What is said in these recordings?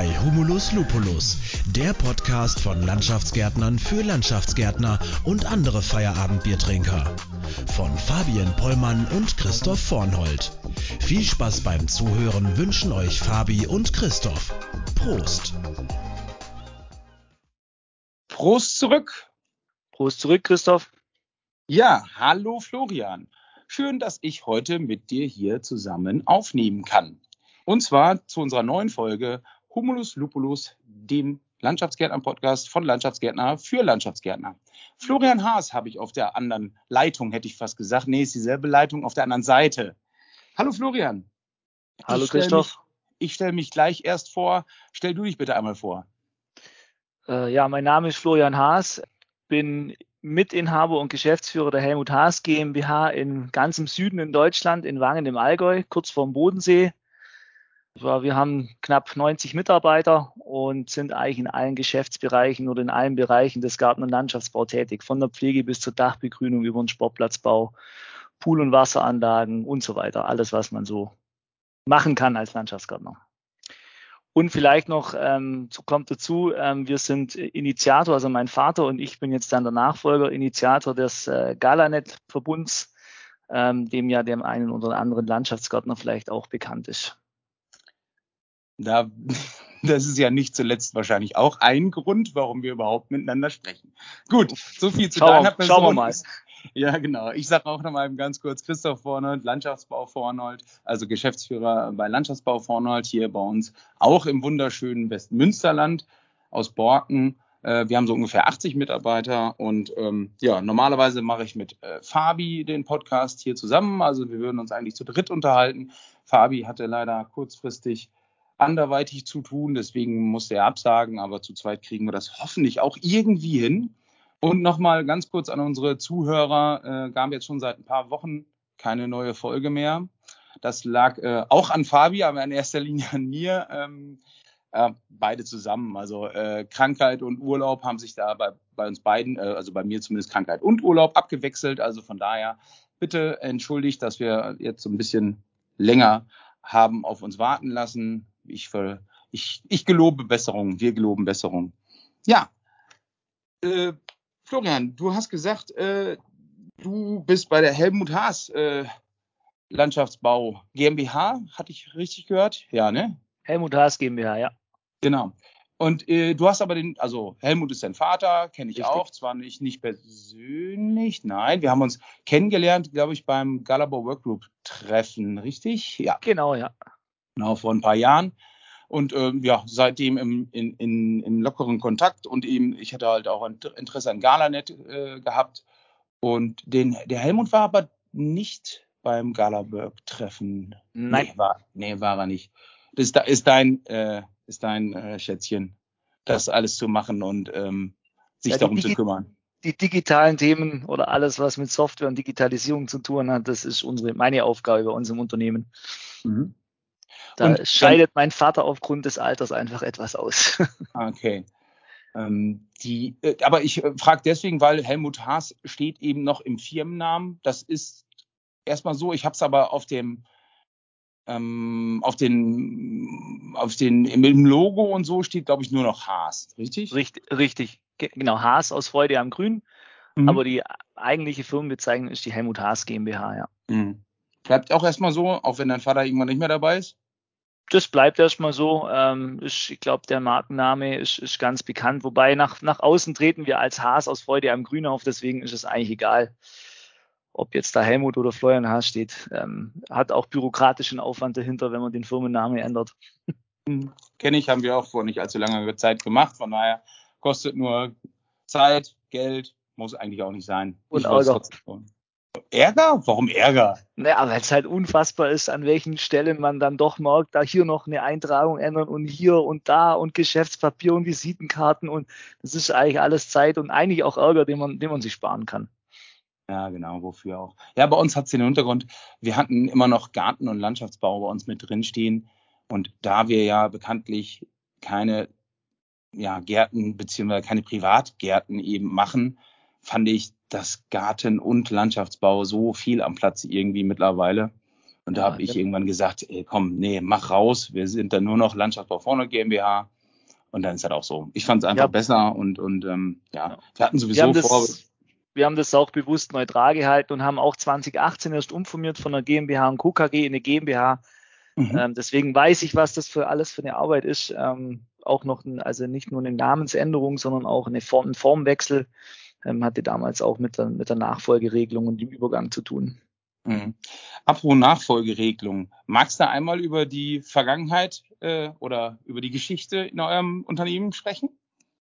bei Humulus Lupulus, der Podcast von Landschaftsgärtnern für Landschaftsgärtner und andere Feierabendbiertrinker. Von Fabian Pollmann und Christoph Vornhold. Viel Spaß beim Zuhören wünschen euch Fabi und Christoph. Prost! Prost zurück! Prost zurück, Christoph. Ja, hallo Florian. Schön, dass ich heute mit dir hier zusammen aufnehmen kann. Und zwar zu unserer neuen Folge Humulus Lupulus, dem Landschaftsgärtner-Podcast von Landschaftsgärtner für Landschaftsgärtner. Florian Haas habe ich auf der anderen Leitung, hätte ich fast gesagt. Nee, ist dieselbe Leitung auf der anderen Seite. Hallo Florian. Hallo ich Christoph. Mich, ich stelle mich gleich erst vor. Stell du dich bitte einmal vor. Äh, ja, mein Name ist Florian Haas, bin Mitinhaber und Geschäftsführer der Helmut Haas GmbH in ganzem Süden in Deutschland, in Wangen im Allgäu, kurz vorm Bodensee. Wir haben knapp 90 Mitarbeiter und sind eigentlich in allen Geschäftsbereichen oder in allen Bereichen des Garten- und Landschaftsbau tätig, von der Pflege bis zur Dachbegrünung über den Sportplatzbau, Pool- und Wasseranlagen und so weiter. Alles, was man so machen kann als Landschaftsgärtner. Und vielleicht noch ähm, kommt dazu, ähm, wir sind Initiator, also mein Vater und ich bin jetzt dann der Nachfolger, Initiator des äh, Galanet-Verbunds, ähm, dem ja dem einen oder anderen Landschaftsgärtner vielleicht auch bekannt ist. Da, das ist ja nicht zuletzt wahrscheinlich auch ein Grund, warum wir überhaupt miteinander sprechen. Gut, so viel zu Schau, deiner Person. Schauen wir mal. Ja, genau. Ich sage auch nochmal ganz kurz Christoph Vornold, Landschaftsbau Vornold, also Geschäftsführer bei Landschaftsbau Vornold hier bei uns, auch im wunderschönen Westmünsterland aus Borken. Äh, wir haben so ungefähr 80 Mitarbeiter und ähm, ja, normalerweise mache ich mit äh, Fabi den Podcast hier zusammen. Also wir würden uns eigentlich zu dritt unterhalten. Fabi hatte leider kurzfristig anderweitig zu tun, deswegen musste er absagen, aber zu zweit kriegen wir das hoffentlich auch irgendwie hin. Und nochmal ganz kurz an unsere Zuhörer, äh, gab jetzt schon seit ein paar Wochen keine neue Folge mehr. Das lag äh, auch an Fabi, aber in erster Linie an mir. Ähm, äh, beide zusammen. Also äh, Krankheit und Urlaub haben sich da bei, bei uns beiden, äh, also bei mir zumindest Krankheit und Urlaub abgewechselt. Also von daher bitte entschuldigt, dass wir jetzt so ein bisschen länger haben auf uns warten lassen ich, ich, ich gelobe Besserung, wir geloben Besserung. Ja, äh, Florian, du hast gesagt, äh, du bist bei der Helmut Haas äh, Landschaftsbau GmbH, hatte ich richtig gehört? Ja, ne? Helmut Haas GmbH, ja. Genau. Und äh, du hast aber den, also Helmut ist dein Vater, kenne ich Richtig. auch, zwar nicht, nicht persönlich, nein, wir haben uns kennengelernt, glaube ich, beim Galabo Workgroup Treffen, richtig? Ja. Genau, ja. Genau, vor ein paar Jahren. Und ähm, ja, seitdem im, in, in, in lockeren Kontakt und eben, ich hatte halt auch Interesse an Galanet äh, gehabt. Und den, der Helmut war aber nicht beim Galaberg-Treffen. Nein. Nee war, nee, war er nicht. Das ist, ist dein, äh, ist dein äh, Schätzchen, das alles zu machen und ähm, sich ja, darum zu kümmern. Die digitalen Themen oder alles, was mit Software und Digitalisierung zu tun hat, das ist unsere, meine Aufgabe bei uns im Unternehmen. Mhm. Da und, scheidet mein Vater aufgrund des Alters einfach etwas aus. okay. Ähm, die, äh, aber ich äh, frage deswegen, weil Helmut Haas steht eben noch im Firmennamen. Das ist erstmal so. Ich habe es aber auf dem ähm, auf den auf den im Logo und so steht, glaube ich, nur noch Haas, richtig? Richtig, richtig. Genau, Haas aus Freude am Grün. Mhm. Aber die eigentliche Firmenbezeichnung ist die Helmut Haas GmbH, ja. Mhm. Bleibt auch erstmal so, auch wenn dein Vater irgendwann nicht mehr dabei ist? Das bleibt erstmal so. Ähm, ist, ich glaube, der Markenname ist, ist ganz bekannt. Wobei nach, nach außen treten wir als Haas aus Freude am Grün auf, deswegen ist es eigentlich egal, ob jetzt da Helmut oder Florian Haas steht. Ähm, hat auch bürokratischen Aufwand dahinter, wenn man den Firmennamen ändert. Kenne ich, haben wir auch vor nicht allzu langer Zeit gemacht. Von daher kostet nur Zeit, Geld, muss eigentlich auch nicht sein. Und Ärger. Ärger? Warum Ärger? Naja, weil es halt unfassbar ist, an welchen Stellen man dann doch merkt, da hier noch eine Eintragung ändern und hier und da und Geschäftspapier und Visitenkarten und das ist eigentlich alles Zeit und eigentlich auch Ärger, den man, den man sich sparen kann. Ja, genau, wofür auch. Ja, bei uns hat es den Hintergrund, wir hatten immer noch Garten- und Landschaftsbau bei uns mit drinstehen. Und da wir ja bekanntlich keine ja, Gärten beziehungsweise keine Privatgärten eben machen, fand ich das Garten- und Landschaftsbau so viel am Platz irgendwie mittlerweile. Und da ja, habe ich ja. irgendwann gesagt, ey, komm, nee, mach raus, wir sind dann nur noch Landschaftsbau vorne GmbH. Und dann ist das auch so. Ich fand es einfach ja. besser und, und ähm, ja, wir hatten sowieso wir vor. Das, wir haben das auch bewusst neutral gehalten und haben auch 2018 erst umformiert von einer GmbH und KKG in eine GmbH. Mhm. Ähm, deswegen weiß ich, was das für alles für eine Arbeit ist. Ähm, auch noch, ein, also nicht nur eine Namensänderung, sondern auch eine Form, ein Formwechsel ähm, hatte damals auch mit der, mit der Nachfolgeregelung und dem Übergang zu tun. Mhm. Apropos Nachfolgeregelung, magst du einmal über die Vergangenheit äh, oder über die Geschichte in eurem Unternehmen sprechen?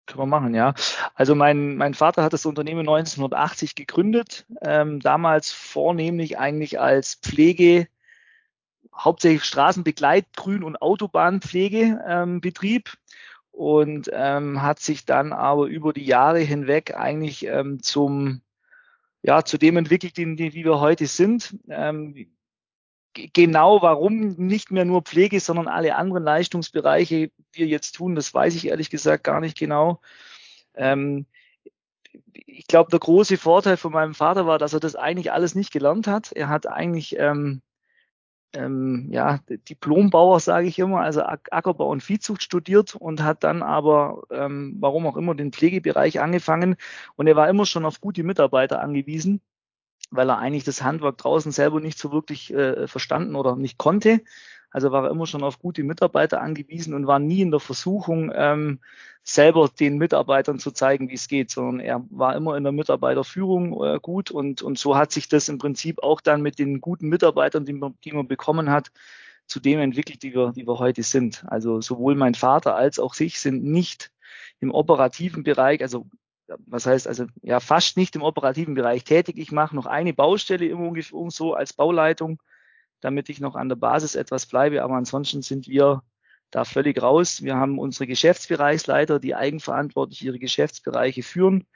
Können wir machen, ja. Also mein, mein Vater hat das Unternehmen 1980 gegründet, ähm, damals vornehmlich eigentlich als Pflege, hauptsächlich Straßenbegleit, Grün- und Autobahnpflegebetrieb ähm, und ähm, hat sich dann aber über die Jahre hinweg eigentlich ähm, zum ja, zu dem entwickelt, die, die, wie wir heute sind. Ähm, genau warum nicht mehr nur Pflege, sondern alle anderen Leistungsbereiche wir jetzt tun, das weiß ich ehrlich gesagt gar nicht genau. Ähm, ich glaube, der große Vorteil von meinem Vater war, dass er das eigentlich alles nicht gelernt hat. Er hat eigentlich ähm, ähm, ja, Diplombauer, sage ich immer, also Ackerbau und Viehzucht studiert und hat dann aber, ähm, warum auch immer, den Pflegebereich angefangen. Und er war immer schon auf gute Mitarbeiter angewiesen, weil er eigentlich das Handwerk draußen selber nicht so wirklich äh, verstanden oder nicht konnte. Also war er immer schon auf gute Mitarbeiter angewiesen und war nie in der Versuchung, ähm, selber den Mitarbeitern zu zeigen, wie es geht, sondern er war immer in der Mitarbeiterführung äh, gut und, und so hat sich das im Prinzip auch dann mit den guten Mitarbeitern, die man, die man bekommen hat, zu dem entwickelt, die wir, die wir heute sind. Also sowohl mein Vater als auch ich sind nicht im operativen Bereich, also was heißt also ja fast nicht im operativen Bereich tätig. Ich mache noch eine Baustelle immer ungefähr so als Bauleitung damit ich noch an der Basis etwas bleibe. Aber ansonsten sind wir da völlig raus. Wir haben unsere Geschäftsbereichsleiter, die eigenverantwortlich ihre Geschäftsbereiche führen.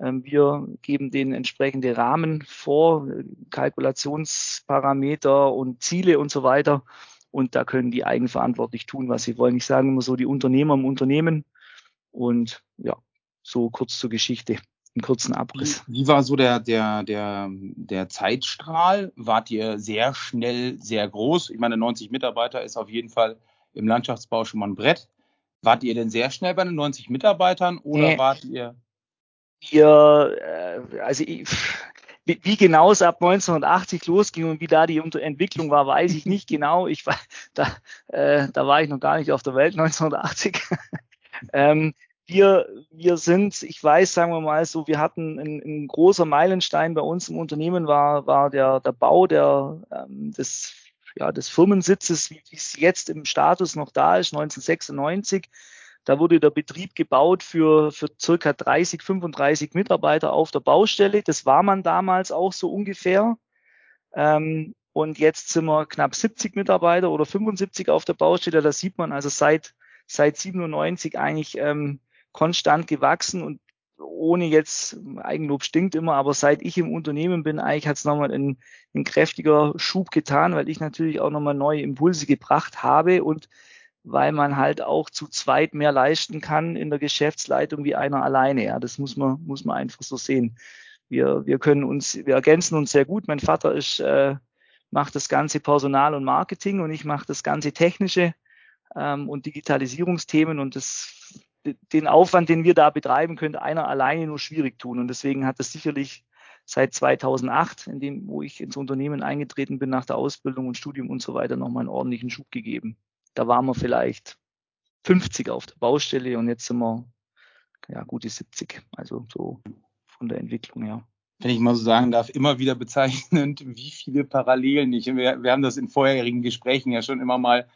Ähm, wir geben denen entsprechende Rahmen vor, Kalkulationsparameter und Ziele und so weiter. Und da können die eigenverantwortlich tun, was sie wollen. Ich sage immer so, die Unternehmer im Unternehmen. Und ja, so kurz zur Geschichte einen kurzen Abriss. Wie, war so der, der, der, der Zeitstrahl? Wart ihr sehr schnell, sehr groß? Ich meine, 90 Mitarbeiter ist auf jeden Fall im Landschaftsbau schon mal ein Brett. Wart ihr denn sehr schnell bei den 90 Mitarbeitern oder nee. wart ihr? Wir, äh, also ich, wie, wie genau es ab 1980 losging und wie da die Entwicklung war, weiß ich nicht genau. Ich war, da, äh, da war ich noch gar nicht auf der Welt 1980. ähm, wir, wir sind, ich weiß, sagen wir mal so, wir hatten ein, ein großer Meilenstein bei uns im Unternehmen war, war der, der Bau der, ähm, des, ja, des Firmensitzes, wie es jetzt im Status noch da ist, 1996. Da wurde der Betrieb gebaut für, für circa 30, 35 Mitarbeiter auf der Baustelle. Das war man damals auch so ungefähr. Ähm, und jetzt sind wir knapp 70 Mitarbeiter oder 75 auf der Baustelle. Da sieht man also seit, seit 97 eigentlich ähm, konstant gewachsen und ohne jetzt, Eigenlob stinkt immer, aber seit ich im Unternehmen bin, eigentlich hat es nochmal ein, ein kräftiger Schub getan, weil ich natürlich auch nochmal neue Impulse gebracht habe und weil man halt auch zu zweit mehr leisten kann in der Geschäftsleitung wie einer alleine. Ja, das muss man, muss man einfach so sehen. Wir, wir können uns, wir ergänzen uns sehr gut. Mein Vater ist, äh, macht das ganze Personal und Marketing und ich mache das ganze technische ähm, und Digitalisierungsthemen und das den Aufwand, den wir da betreiben, könnte einer alleine nur schwierig tun. Und deswegen hat es sicherlich seit 2008, in dem, wo ich ins Unternehmen eingetreten bin, nach der Ausbildung und Studium und so weiter, nochmal einen ordentlichen Schub gegeben. Da waren wir vielleicht 50 auf der Baustelle und jetzt sind wir ja gute 70. Also so von der Entwicklung her. Wenn ich mal so sagen darf, immer wieder bezeichnend, wie viele Parallelen ich. Wir, wir haben das in vorherigen Gesprächen ja schon immer mal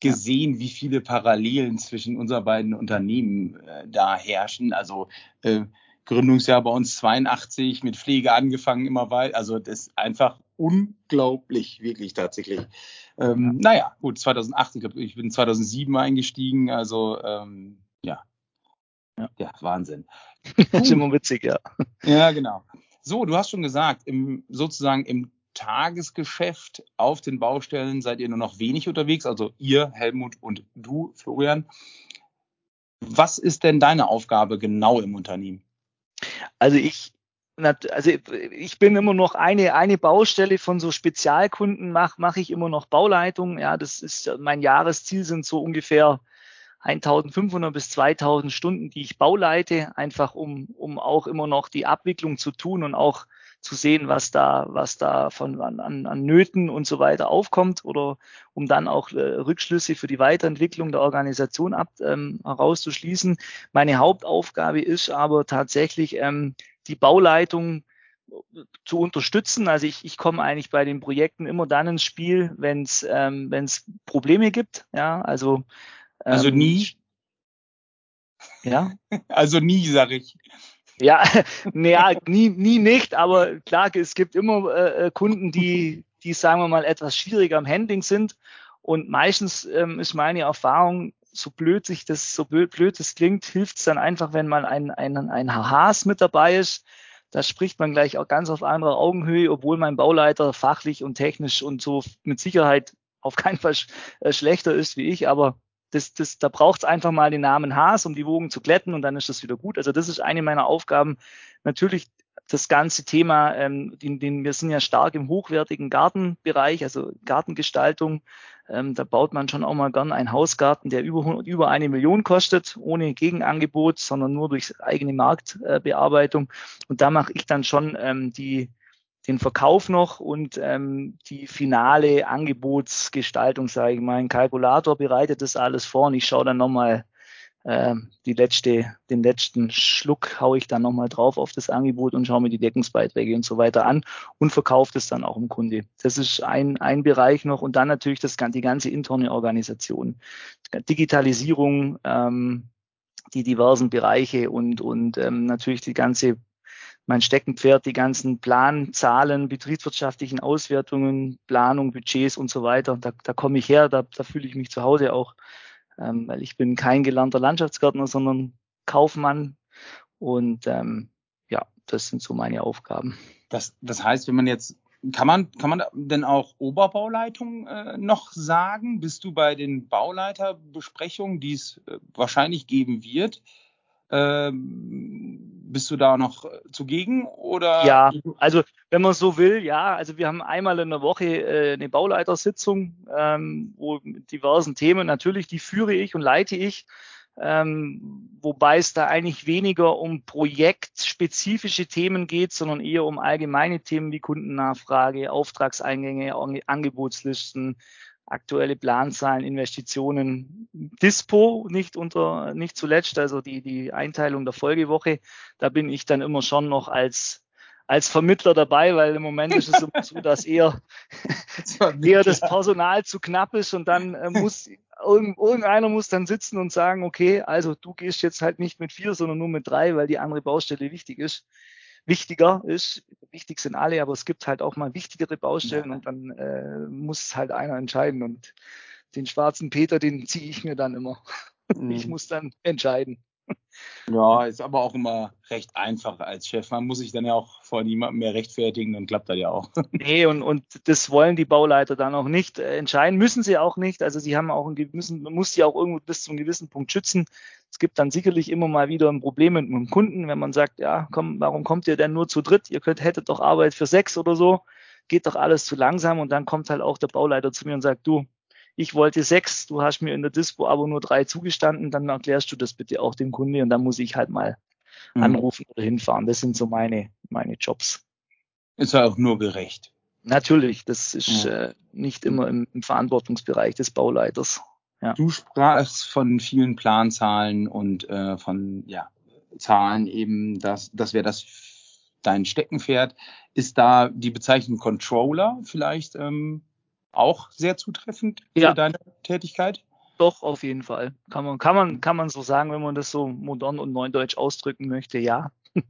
gesehen, wie viele Parallelen zwischen unseren beiden Unternehmen äh, da herrschen. Also äh, Gründungsjahr bei uns 82, mit Pflege angefangen, immer weiter. Also das ist einfach unglaublich, wirklich tatsächlich. Ähm, naja, gut, 2008, ich, glaub, ich bin 2007 eingestiegen, also ähm, ja. ja. Ja, Wahnsinn. das ist immer witzig, ja. Ja, genau. So, du hast schon gesagt, im, sozusagen im Tagesgeschäft auf den Baustellen seid ihr nur noch wenig unterwegs, also ihr, Helmut und du, Florian. Was ist denn deine Aufgabe genau im Unternehmen? Also ich also ich bin immer noch eine, eine Baustelle von so Spezialkunden, mache mach ich immer noch Bauleitung. Ja, das ist mein Jahresziel sind so ungefähr 1500 bis 2000 Stunden, die ich bauleite, einfach um, um auch immer noch die Abwicklung zu tun und auch zu sehen, was da, was da von an, an Nöten und so weiter aufkommt oder um dann auch äh, Rückschlüsse für die Weiterentwicklung der Organisation ab, ähm, herauszuschließen. Meine Hauptaufgabe ist aber tatsächlich ähm, die Bauleitung zu unterstützen. Also ich, ich komme eigentlich bei den Projekten immer dann ins Spiel, wenn es ähm, wenn's Probleme gibt. Ja, also also ähm, nie. Ja. Also nie, sage ich. Ja, naja, nie, nie nicht, aber klar, es gibt immer äh, äh, Kunden, die, die, sagen wir mal, etwas schwieriger am Handling sind. Und meistens ähm, ist meine Erfahrung, so blöd sich das, so blöd, blöd das klingt, hilft es dann einfach, wenn mal ein, ein, ein Haas mit dabei ist. Da spricht man gleich auch ganz auf anderer Augenhöhe, obwohl mein Bauleiter fachlich und technisch und so mit Sicherheit auf keinen Fall äh, schlechter ist wie ich, aber das, das, da braucht es einfach mal den Namen Haas, um die Wogen zu glätten und dann ist das wieder gut. Also das ist eine meiner Aufgaben. Natürlich das ganze Thema, ähm, den, den, wir sind ja stark im hochwertigen Gartenbereich, also Gartengestaltung. Ähm, da baut man schon auch mal gern einen Hausgarten, der über, über eine Million kostet, ohne Gegenangebot, sondern nur durch eigene Marktbearbeitung. Äh, und da mache ich dann schon ähm, die, den Verkauf noch und ähm, die finale Angebotsgestaltung, sage ich mal. Ein Kalkulator bereitet das alles vor und ich schaue dann nochmal äh, die letzte, den letzten Schluck haue ich dann nochmal drauf auf das Angebot und schaue mir die Deckungsbeiträge und so weiter an und verkaufe das dann auch im Kunde. Das ist ein, ein Bereich noch und dann natürlich das, die ganze interne Organisation. Digitalisierung, ähm, die diversen Bereiche und, und ähm, natürlich die ganze mein Steckenpferd, die ganzen Planzahlen, betriebswirtschaftlichen Auswertungen, Planung, Budgets und so weiter. Da, da komme ich her, da, da fühle ich mich zu Hause auch, ähm, weil ich bin kein gelernter Landschaftsgärtner, sondern Kaufmann. Und ähm, ja, das sind so meine Aufgaben. Das, das heißt, wenn man jetzt kann man, kann man denn auch Oberbauleitung äh, noch sagen? Bist du bei den Bauleiterbesprechungen, die es äh, wahrscheinlich geben wird, ähm, bist du da noch zugegen oder? Ja, also wenn man so will, ja. Also wir haben einmal in der Woche äh, eine Bauleitersitzung, ähm, wo mit diversen Themen natürlich die führe ich und leite ich. Ähm, wobei es da eigentlich weniger um projektspezifische Themen geht, sondern eher um allgemeine Themen wie Kundennachfrage, Auftragseingänge, Angebotslisten, aktuelle Planzahlen, Investitionen, Dispo nicht unter, nicht zuletzt, also die, die Einteilung der Folgewoche, da bin ich dann immer schon noch als, als Vermittler dabei, weil im Moment ist es immer so, dass eher, eher das Personal zu knapp ist und dann äh, muss, irgendeiner muss dann sitzen und sagen, okay, also du gehst jetzt halt nicht mit vier, sondern nur mit drei, weil die andere Baustelle wichtig ist wichtiger ist. Wichtig sind alle, aber es gibt halt auch mal wichtigere Baustellen ja. und dann äh, muss halt einer entscheiden. Und den schwarzen Peter, den ziehe ich mir dann immer. Mhm. Ich muss dann entscheiden. Ja, ist aber auch immer recht einfach als Chef. Man muss sich dann ja auch vor niemandem mehr rechtfertigen, dann klappt das ja auch. Nee, und, und das wollen die Bauleiter dann auch nicht äh, entscheiden, müssen sie auch nicht. Also sie haben auch ein, müssen, man muss sie auch irgendwo bis zu einem gewissen Punkt schützen. Es gibt dann sicherlich immer mal wieder ein Problem mit einem Kunden, wenn man sagt, ja, komm, warum kommt ihr denn nur zu dritt? Ihr könnt, hättet doch Arbeit für sechs oder so. Geht doch alles zu langsam. Und dann kommt halt auch der Bauleiter zu mir und sagt, du, ich wollte sechs, du hast mir in der Dispo aber nur drei zugestanden, dann erklärst du das bitte auch dem Kunde und dann muss ich halt mal mhm. anrufen oder hinfahren. Das sind so meine, meine Jobs. Ist ja auch nur gerecht. Natürlich, das ist ja. äh, nicht immer im, im, Verantwortungsbereich des Bauleiters. Ja. Du sprachst von vielen Planzahlen und äh, von ja, Zahlen eben, dass das wäre das dein Steckenpferd. Ist da die Bezeichnung Controller vielleicht ähm, auch sehr zutreffend für ja. deine Tätigkeit? Doch, auf jeden Fall. Kann man, kann man, kann man so sagen, wenn man das so modern und neudeutsch ausdrücken möchte, ja.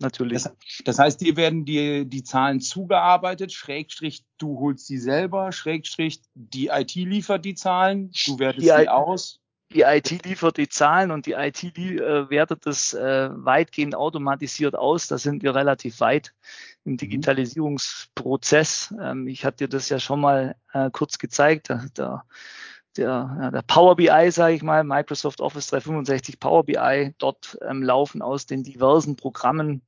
Natürlich. Das, das, heißt, dir werden die, die Zahlen zugearbeitet, Schrägstrich, du holst sie selber, Schrägstrich, die IT liefert die Zahlen, du wertest die sie aus die IT liefert die Zahlen und die IT äh, wertet das äh, weitgehend automatisiert aus. Da sind wir relativ weit im mhm. Digitalisierungsprozess. Ähm, ich hatte dir das ja schon mal äh, kurz gezeigt. Der, der, der, der Power BI, sage ich mal, Microsoft Office 365 Power BI, dort ähm, laufen aus den diversen Programmen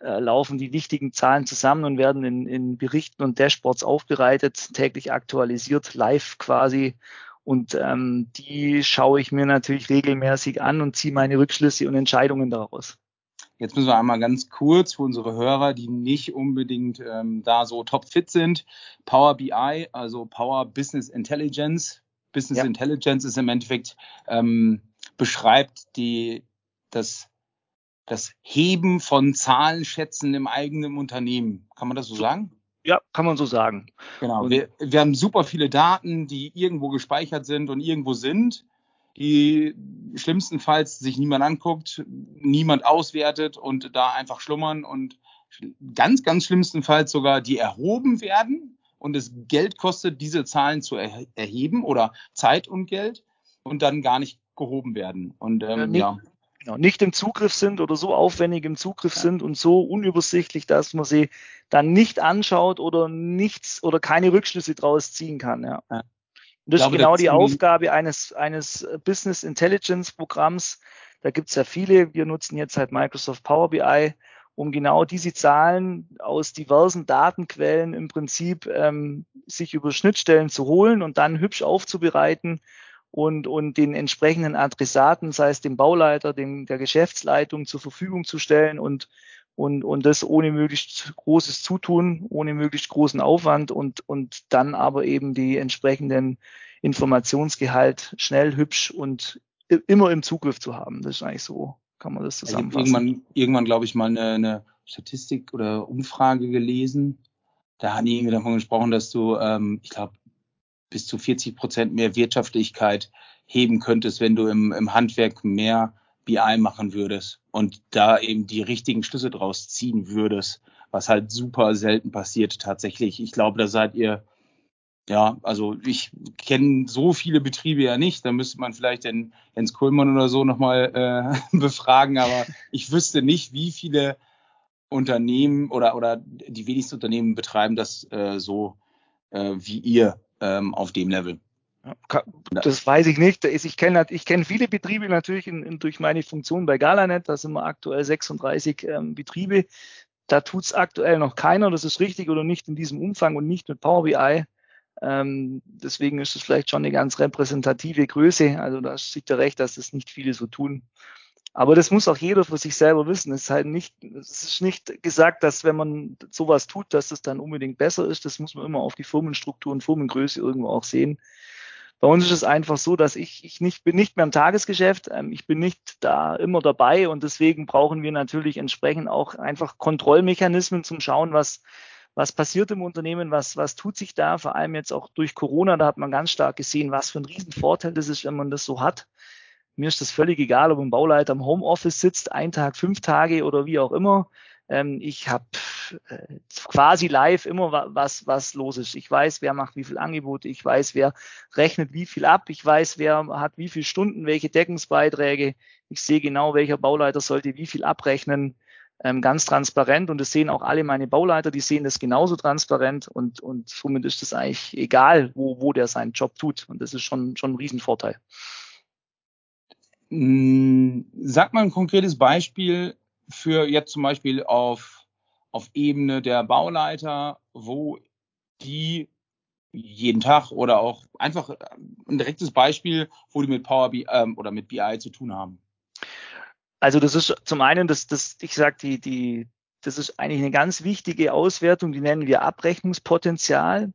äh, laufen die wichtigen Zahlen zusammen und werden in, in Berichten und Dashboards aufbereitet, täglich aktualisiert, live quasi. Und ähm, die schaue ich mir natürlich regelmäßig an und ziehe meine Rückschlüsse und Entscheidungen daraus. Jetzt müssen wir einmal ganz kurz für unsere Hörer, die nicht unbedingt ähm, da so topfit sind. Power BI, also Power Business Intelligence. Business ja. Intelligence ist im Endeffekt ähm, beschreibt die das das Heben von Zahlenschätzen im eigenen Unternehmen. Kann man das so sagen? Ja, kann man so sagen. Genau. Wir, wir haben super viele Daten, die irgendwo gespeichert sind und irgendwo sind, die schlimmstenfalls sich niemand anguckt, niemand auswertet und da einfach schlummern und ganz, ganz schlimmstenfalls sogar die erhoben werden und es Geld kostet, diese Zahlen zu er erheben oder Zeit und Geld und dann gar nicht gehoben werden. Und ähm, ja, ja genau, nicht im Zugriff sind oder so aufwendig im Zugriff ja. sind und so unübersichtlich, dass man sie dann nicht anschaut oder nichts oder keine Rückschlüsse draus ziehen kann. Ja. ja. Und das glaube, ist genau die Aufgabe eines, eines Business Intelligence Programms. Da gibt es ja viele. Wir nutzen jetzt halt Microsoft Power BI, um genau diese Zahlen aus diversen Datenquellen im Prinzip ähm, sich über Schnittstellen zu holen und dann hübsch aufzubereiten und, und den entsprechenden Adressaten, sei es dem Bauleiter, dem, der Geschäftsleitung zur Verfügung zu stellen und, und, und das ohne möglichst großes Zutun, ohne möglichst großen Aufwand und, und dann aber eben die entsprechenden Informationsgehalt schnell, hübsch und immer im Zugriff zu haben. Das ist eigentlich so, kann man das zusammenfassen. Ich irgendwann, irgendwann glaube ich, mal eine, eine Statistik oder Umfrage gelesen. Da haben die irgendwie davon gesprochen, dass du, ähm, ich glaube, bis zu 40 Prozent mehr Wirtschaftlichkeit heben könntest, wenn du im, im Handwerk mehr BI machen würdest und da eben die richtigen Schlüsse draus ziehen würdest, was halt super selten passiert tatsächlich. Ich glaube, da seid ihr, ja, also ich kenne so viele Betriebe ja nicht, da müsste man vielleicht den Jens Kohlmann oder so nochmal äh, befragen, aber ich wüsste nicht, wie viele Unternehmen oder, oder die wenigsten Unternehmen betreiben das äh, so äh, wie ihr ähm, auf dem Level. Das weiß ich nicht. Ich kenne ich kenn viele Betriebe natürlich in, in, durch meine Funktion bei Galanet. Da sind wir aktuell 36 ähm, Betriebe. Da tut es aktuell noch keiner. Das ist richtig oder nicht in diesem Umfang und nicht mit Power BI. Ähm, deswegen ist es vielleicht schon eine ganz repräsentative Größe. Also da sieht er recht, dass das nicht viele so tun. Aber das muss auch jeder für sich selber wissen. Es ist halt nicht, es ist nicht gesagt, dass wenn man sowas tut, dass es dann unbedingt besser ist. Das muss man immer auf die Firmenstruktur und Firmengröße irgendwo auch sehen. Bei uns ist es einfach so, dass ich, ich nicht, bin nicht mehr im Tagesgeschäft. Ähm, ich bin nicht da immer dabei und deswegen brauchen wir natürlich entsprechend auch einfach Kontrollmechanismen zum Schauen, was, was passiert im Unternehmen, was, was tut sich da, vor allem jetzt auch durch Corona, da hat man ganz stark gesehen, was für ein Riesenvorteil das ist, wenn man das so hat. Mir ist das völlig egal, ob ein Bauleiter im Homeoffice sitzt, ein Tag, fünf Tage oder wie auch immer. Ähm, ich habe äh, quasi live immer was, was los ist. Ich weiß, wer macht wie viel Angebote, ich weiß, wer rechnet wie viel ab, ich weiß, wer hat wie viele Stunden, welche Deckungsbeiträge. Ich sehe genau, welcher Bauleiter sollte wie viel abrechnen. Ähm, ganz transparent und das sehen auch alle meine Bauleiter, die sehen das genauso transparent und, und somit ist es eigentlich egal, wo, wo der seinen Job tut. Und das ist schon, schon ein Riesenvorteil. Hm, sag mal ein konkretes Beispiel für jetzt zum Beispiel auf, auf Ebene der Bauleiter, wo die jeden Tag oder auch einfach ein direktes Beispiel, wo die mit Power BI ähm, oder mit BI zu tun haben. Also das ist zum einen, das, das, ich sag die, die, das ist eigentlich eine ganz wichtige Auswertung, die nennen wir Abrechnungspotenzial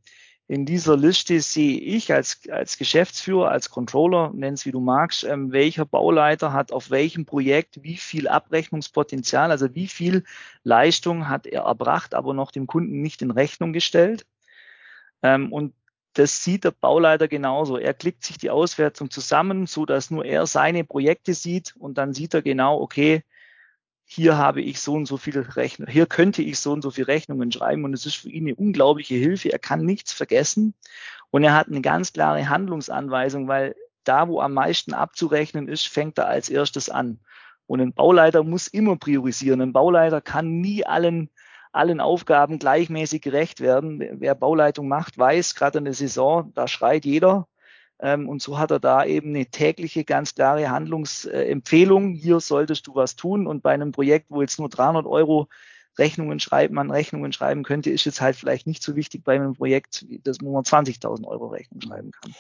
in dieser Liste sehe ich als, als Geschäftsführer, als Controller, nenn es wie du magst, ähm, welcher Bauleiter hat auf welchem Projekt wie viel Abrechnungspotenzial, also wie viel Leistung hat er erbracht, aber noch dem Kunden nicht in Rechnung gestellt. Ähm, und das sieht der Bauleiter genauso. Er klickt sich die Auswertung zusammen, so dass nur er seine Projekte sieht und dann sieht er genau, okay, hier habe ich so und so viele Rechnungen, hier könnte ich so und so viele Rechnungen schreiben und es ist für ihn eine unglaubliche Hilfe. Er kann nichts vergessen und er hat eine ganz klare Handlungsanweisung, weil da, wo am meisten abzurechnen ist, fängt er als erstes an. Und ein Bauleiter muss immer priorisieren. Ein Bauleiter kann nie allen, allen Aufgaben gleichmäßig gerecht werden. Wer Bauleitung macht, weiß, gerade in der Saison, da schreit jeder. Ähm, und so hat er da eben eine tägliche, ganz klare Handlungsempfehlung. Hier solltest du was tun. Und bei einem Projekt, wo jetzt nur 300 Euro Rechnungen schreiben, man Rechnungen schreiben könnte, ist jetzt halt vielleicht nicht so wichtig bei einem Projekt, das wo man 20.000 Euro Rechnung schreiben kann.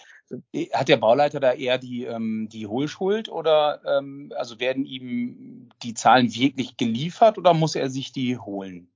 Hat der Bauleiter da eher die, ähm, die Hohlschuld oder ähm, also werden ihm die Zahlen wirklich geliefert oder muss er sich die holen?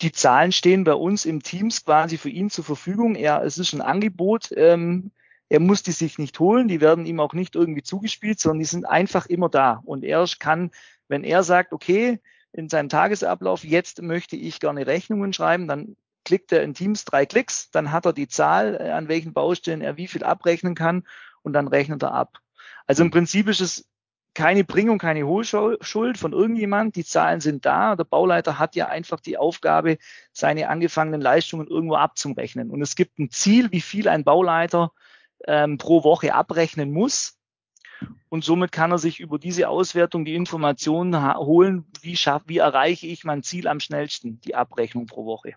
Die Zahlen stehen bei uns im Teams quasi für ihn zur Verfügung. Er, es ist ein Angebot. Ähm, er muss die sich nicht holen, die werden ihm auch nicht irgendwie zugespielt, sondern die sind einfach immer da. Und er kann, wenn er sagt, okay, in seinem Tagesablauf, jetzt möchte ich gerne Rechnungen schreiben, dann klickt er in Teams drei Klicks, dann hat er die Zahl, äh, an welchen Baustellen er wie viel abrechnen kann und dann rechnet er ab. Also im Prinzip ist es keine Bringung, keine Hohlschuld von irgendjemand. Die Zahlen sind da. Der Bauleiter hat ja einfach die Aufgabe, seine angefangenen Leistungen irgendwo abzurechnen. Und es gibt ein Ziel, wie viel ein Bauleiter ähm, pro Woche abrechnen muss. Und somit kann er sich über diese Auswertung die Informationen holen, wie, schaff, wie erreiche ich mein Ziel am schnellsten, die Abrechnung pro Woche.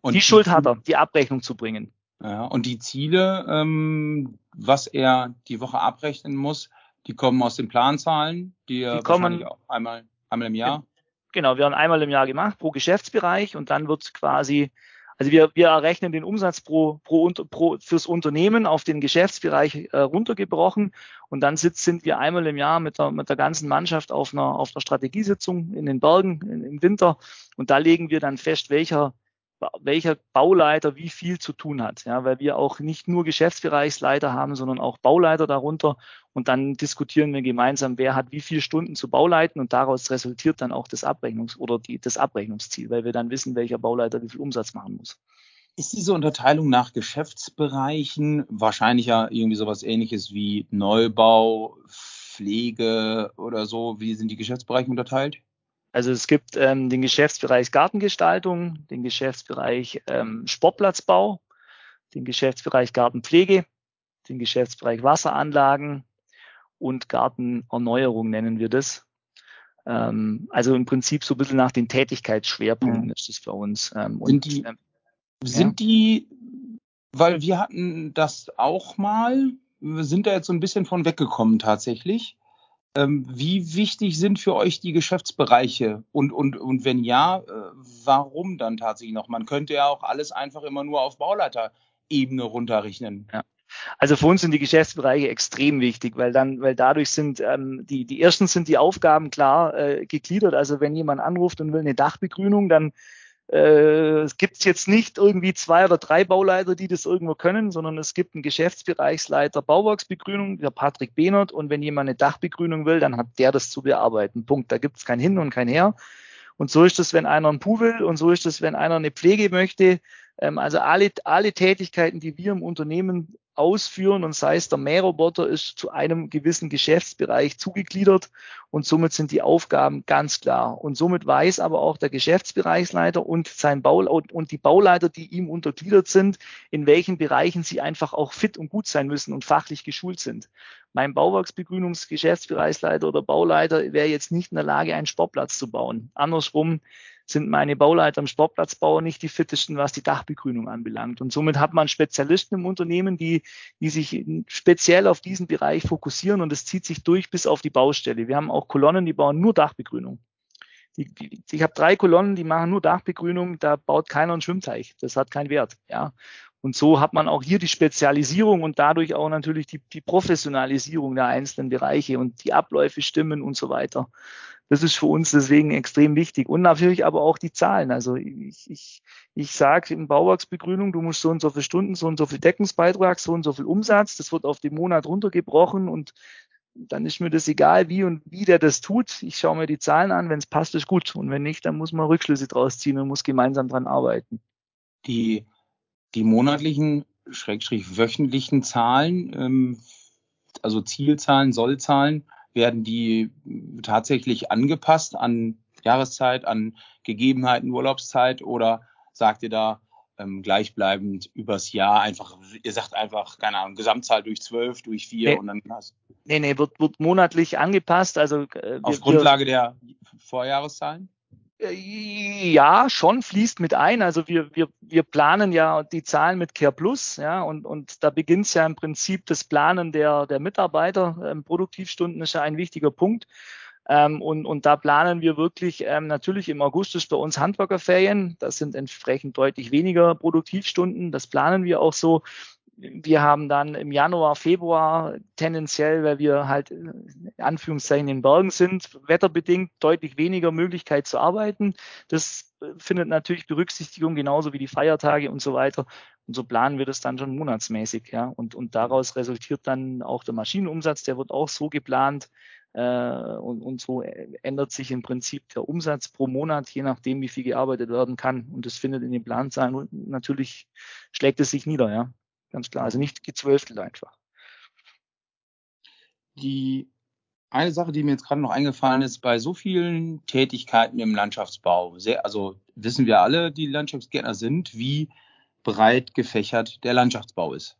Und die, die Schuld hat er, die Abrechnung zu bringen. Ja, und die Ziele, ähm, was er die Woche abrechnen muss, die kommen aus den Planzahlen, die, die kommen auch einmal, einmal im Jahr. Genau, werden einmal im Jahr gemacht pro Geschäftsbereich und dann wird quasi also wir, wir errechnen den Umsatz pro, pro, pro fürs Unternehmen auf den Geschäftsbereich äh, runtergebrochen. Und dann sitzt, sind wir einmal im Jahr mit der, mit der ganzen Mannschaft auf einer, auf einer Strategiesitzung in den Bergen in, im Winter. Und da legen wir dann fest, welcher welcher Bauleiter wie viel zu tun hat. Ja, weil wir auch nicht nur Geschäftsbereichsleiter haben, sondern auch Bauleiter darunter. Und dann diskutieren wir gemeinsam, wer hat wie viele Stunden zu Bauleiten und daraus resultiert dann auch das Abrechnungs- oder die, das Abrechnungsziel, weil wir dann wissen, welcher Bauleiter wie viel Umsatz machen muss. Ist diese Unterteilung nach Geschäftsbereichen wahrscheinlich ja irgendwie sowas ähnliches wie Neubau, Pflege oder so? Wie sind die Geschäftsbereiche unterteilt? Also es gibt ähm, den Geschäftsbereich Gartengestaltung, den Geschäftsbereich ähm, Sportplatzbau, den Geschäftsbereich Gartenpflege, den Geschäftsbereich Wasseranlagen und Gartenerneuerung nennen wir das. Ähm, also im Prinzip so ein bisschen nach den Tätigkeitsschwerpunkten ja. ist es bei uns. Ähm, sind die, ähm, sind ja. die, weil wir hatten das auch mal, wir sind da jetzt so ein bisschen von weggekommen tatsächlich. Ähm, wie wichtig sind für euch die Geschäftsbereiche? Und, und, und wenn ja, äh, warum dann tatsächlich noch? Man könnte ja auch alles einfach immer nur auf Bauleiterebene runterrechnen. Ja. Also für uns sind die Geschäftsbereiche extrem wichtig, weil dann, weil dadurch sind ähm, die, die ersten sind die Aufgaben klar äh, gegliedert. Also wenn jemand anruft und will eine Dachbegrünung, dann äh, es gibt jetzt nicht irgendwie zwei oder drei Bauleiter, die das irgendwo können, sondern es gibt einen Geschäftsbereichsleiter Bauwerksbegrünung, der Patrick Behnert. Und wenn jemand eine Dachbegrünung will, dann hat der das zu bearbeiten. Punkt. Da gibt es kein Hin und kein Her. Und so ist es, wenn einer einen Pool will und so ist es, wenn einer eine Pflege möchte. Ähm, also alle, alle Tätigkeiten, die wir im Unternehmen ausführen und sei es der Mähroboter ist zu einem gewissen Geschäftsbereich zugegliedert und somit sind die Aufgaben ganz klar. Und somit weiß aber auch der Geschäftsbereichsleiter und sein Bau und die Bauleiter, die ihm untergliedert sind, in welchen Bereichen sie einfach auch fit und gut sein müssen und fachlich geschult sind. Mein Bauwerksbegrünungsgeschäftsbereichsleiter oder Bauleiter wäre jetzt nicht in der Lage, einen Sportplatz zu bauen. Andersrum sind meine Bauleiter im Sportplatzbau nicht die fittesten, was die Dachbegrünung anbelangt. Und somit hat man Spezialisten im Unternehmen, die, die sich speziell auf diesen Bereich fokussieren und es zieht sich durch bis auf die Baustelle. Wir haben auch Kolonnen, die bauen nur Dachbegrünung. Ich habe drei Kolonnen, die machen nur Dachbegrünung, da baut keiner einen Schwimmteich. Das hat keinen Wert. Ja. Und so hat man auch hier die Spezialisierung und dadurch auch natürlich die, die Professionalisierung der einzelnen Bereiche und die Abläufe stimmen und so weiter. Das ist für uns deswegen extrem wichtig. Und natürlich aber auch die Zahlen. Also ich, ich, ich sage in Bauwerksbegrünung, du musst so und so viele Stunden, so und so viel Deckungsbeitrag, so und so viel Umsatz. Das wird auf den Monat runtergebrochen und dann ist mir das egal, wie und wie der das tut. Ich schaue mir die Zahlen an. Wenn es passt, ist gut. Und wenn nicht, dann muss man Rückschlüsse draus ziehen und muss gemeinsam dran arbeiten. Die, die monatlichen, schrägstrich wöchentlichen Zahlen, ähm, also Zielzahlen, Sollzahlen, werden die tatsächlich angepasst an Jahreszeit, an Gegebenheiten, Urlaubszeit oder sagt ihr da ähm, gleichbleibend übers Jahr einfach, ihr sagt einfach, keine Ahnung, Gesamtzahl durch zwölf, durch vier nee. und dann hast Nee, nee, wird, wird monatlich angepasst. Also äh, Auf wir, Grundlage der Vorjahreszahlen? Äh, ja, schon fließt mit ein. Also wir, wir, wir planen ja die Zahlen mit Care Plus, ja, und, und da beginnt es ja im Prinzip das Planen der, der Mitarbeiter. Ähm, Produktivstunden ist ja ein wichtiger Punkt. Ähm, und, und da planen wir wirklich, ähm, natürlich im August ist bei uns Handwerkerferien. Das sind entsprechend deutlich weniger Produktivstunden. Das planen wir auch so. Wir haben dann im Januar, Februar tendenziell, weil wir halt in Anführungszeichen in Bergen sind, wetterbedingt deutlich weniger Möglichkeit zu arbeiten. Das findet natürlich Berücksichtigung, genauso wie die Feiertage und so weiter. Und so planen wir das dann schon monatsmäßig, ja. Und, und daraus resultiert dann auch der Maschinenumsatz, der wird auch so geplant. Äh, und, und so ändert sich im Prinzip der Umsatz pro Monat, je nachdem, wie viel gearbeitet werden kann. Und das findet in den Planzahlen natürlich schlägt es sich nieder, ja. Ganz klar. Also nicht gezwölftelt einfach. Die eine Sache, die mir jetzt gerade noch eingefallen ist, bei so vielen Tätigkeiten im Landschaftsbau, sehr, also wissen wir alle, die Landschaftsgärtner sind, wie breit gefächert der Landschaftsbau ist.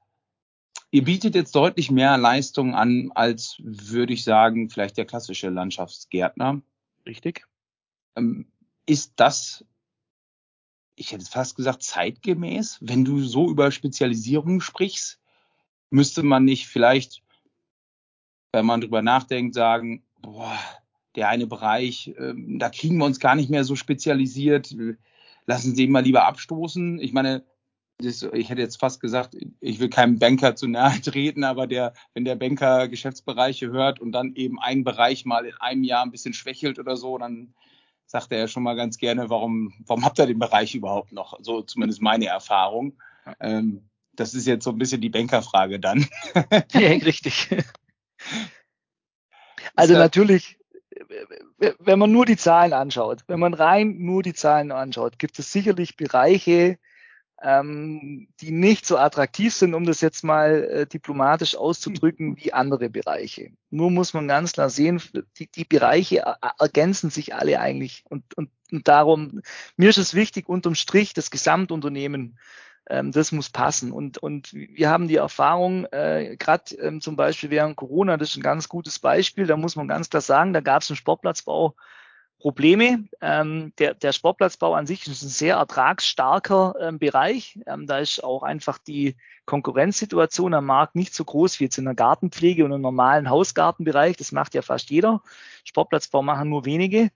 Ihr bietet jetzt deutlich mehr Leistung an, als würde ich sagen, vielleicht der klassische Landschaftsgärtner. Richtig. Ähm, ist das, ich hätte fast gesagt, zeitgemäß? Wenn du so über Spezialisierung sprichst, müsste man nicht vielleicht, wenn man drüber nachdenkt, sagen, boah, der eine Bereich, ähm, da kriegen wir uns gar nicht mehr so spezialisiert. Lassen Sie ihn mal lieber abstoßen. Ich meine, das, ich hätte jetzt fast gesagt, ich will keinem Banker zu nahe treten, aber der, wenn der Banker Geschäftsbereiche hört und dann eben ein Bereich mal in einem Jahr ein bisschen schwächelt oder so, dann sagt er ja schon mal ganz gerne, warum, warum habt ihr den Bereich überhaupt noch? So zumindest meine Erfahrung. Ähm, das ist jetzt so ein bisschen die Bankerfrage dann. ja, richtig. Also natürlich, wenn man nur die Zahlen anschaut, wenn man rein nur die Zahlen anschaut, gibt es sicherlich Bereiche, ähm, die nicht so attraktiv sind, um das jetzt mal äh, diplomatisch auszudrücken, wie andere Bereiche. Nur muss man ganz klar sehen, die, die Bereiche ergänzen sich alle eigentlich. Und, und, und darum, mir ist es wichtig, unterm Strich das Gesamtunternehmen ähm, das muss passen. Und, und wir haben die Erfahrung, äh, gerade ähm, zum Beispiel während Corona, das ist ein ganz gutes Beispiel, da muss man ganz klar sagen, da gab es einen Sportplatzbau Probleme. Ähm, der, der Sportplatzbau an sich ist ein sehr ertragsstarker ähm, Bereich. Ähm, da ist auch einfach die Konkurrenzsituation am Markt nicht so groß wie jetzt in der Gartenpflege und im normalen Hausgartenbereich. Das macht ja fast jeder. Sportplatzbau machen nur wenige.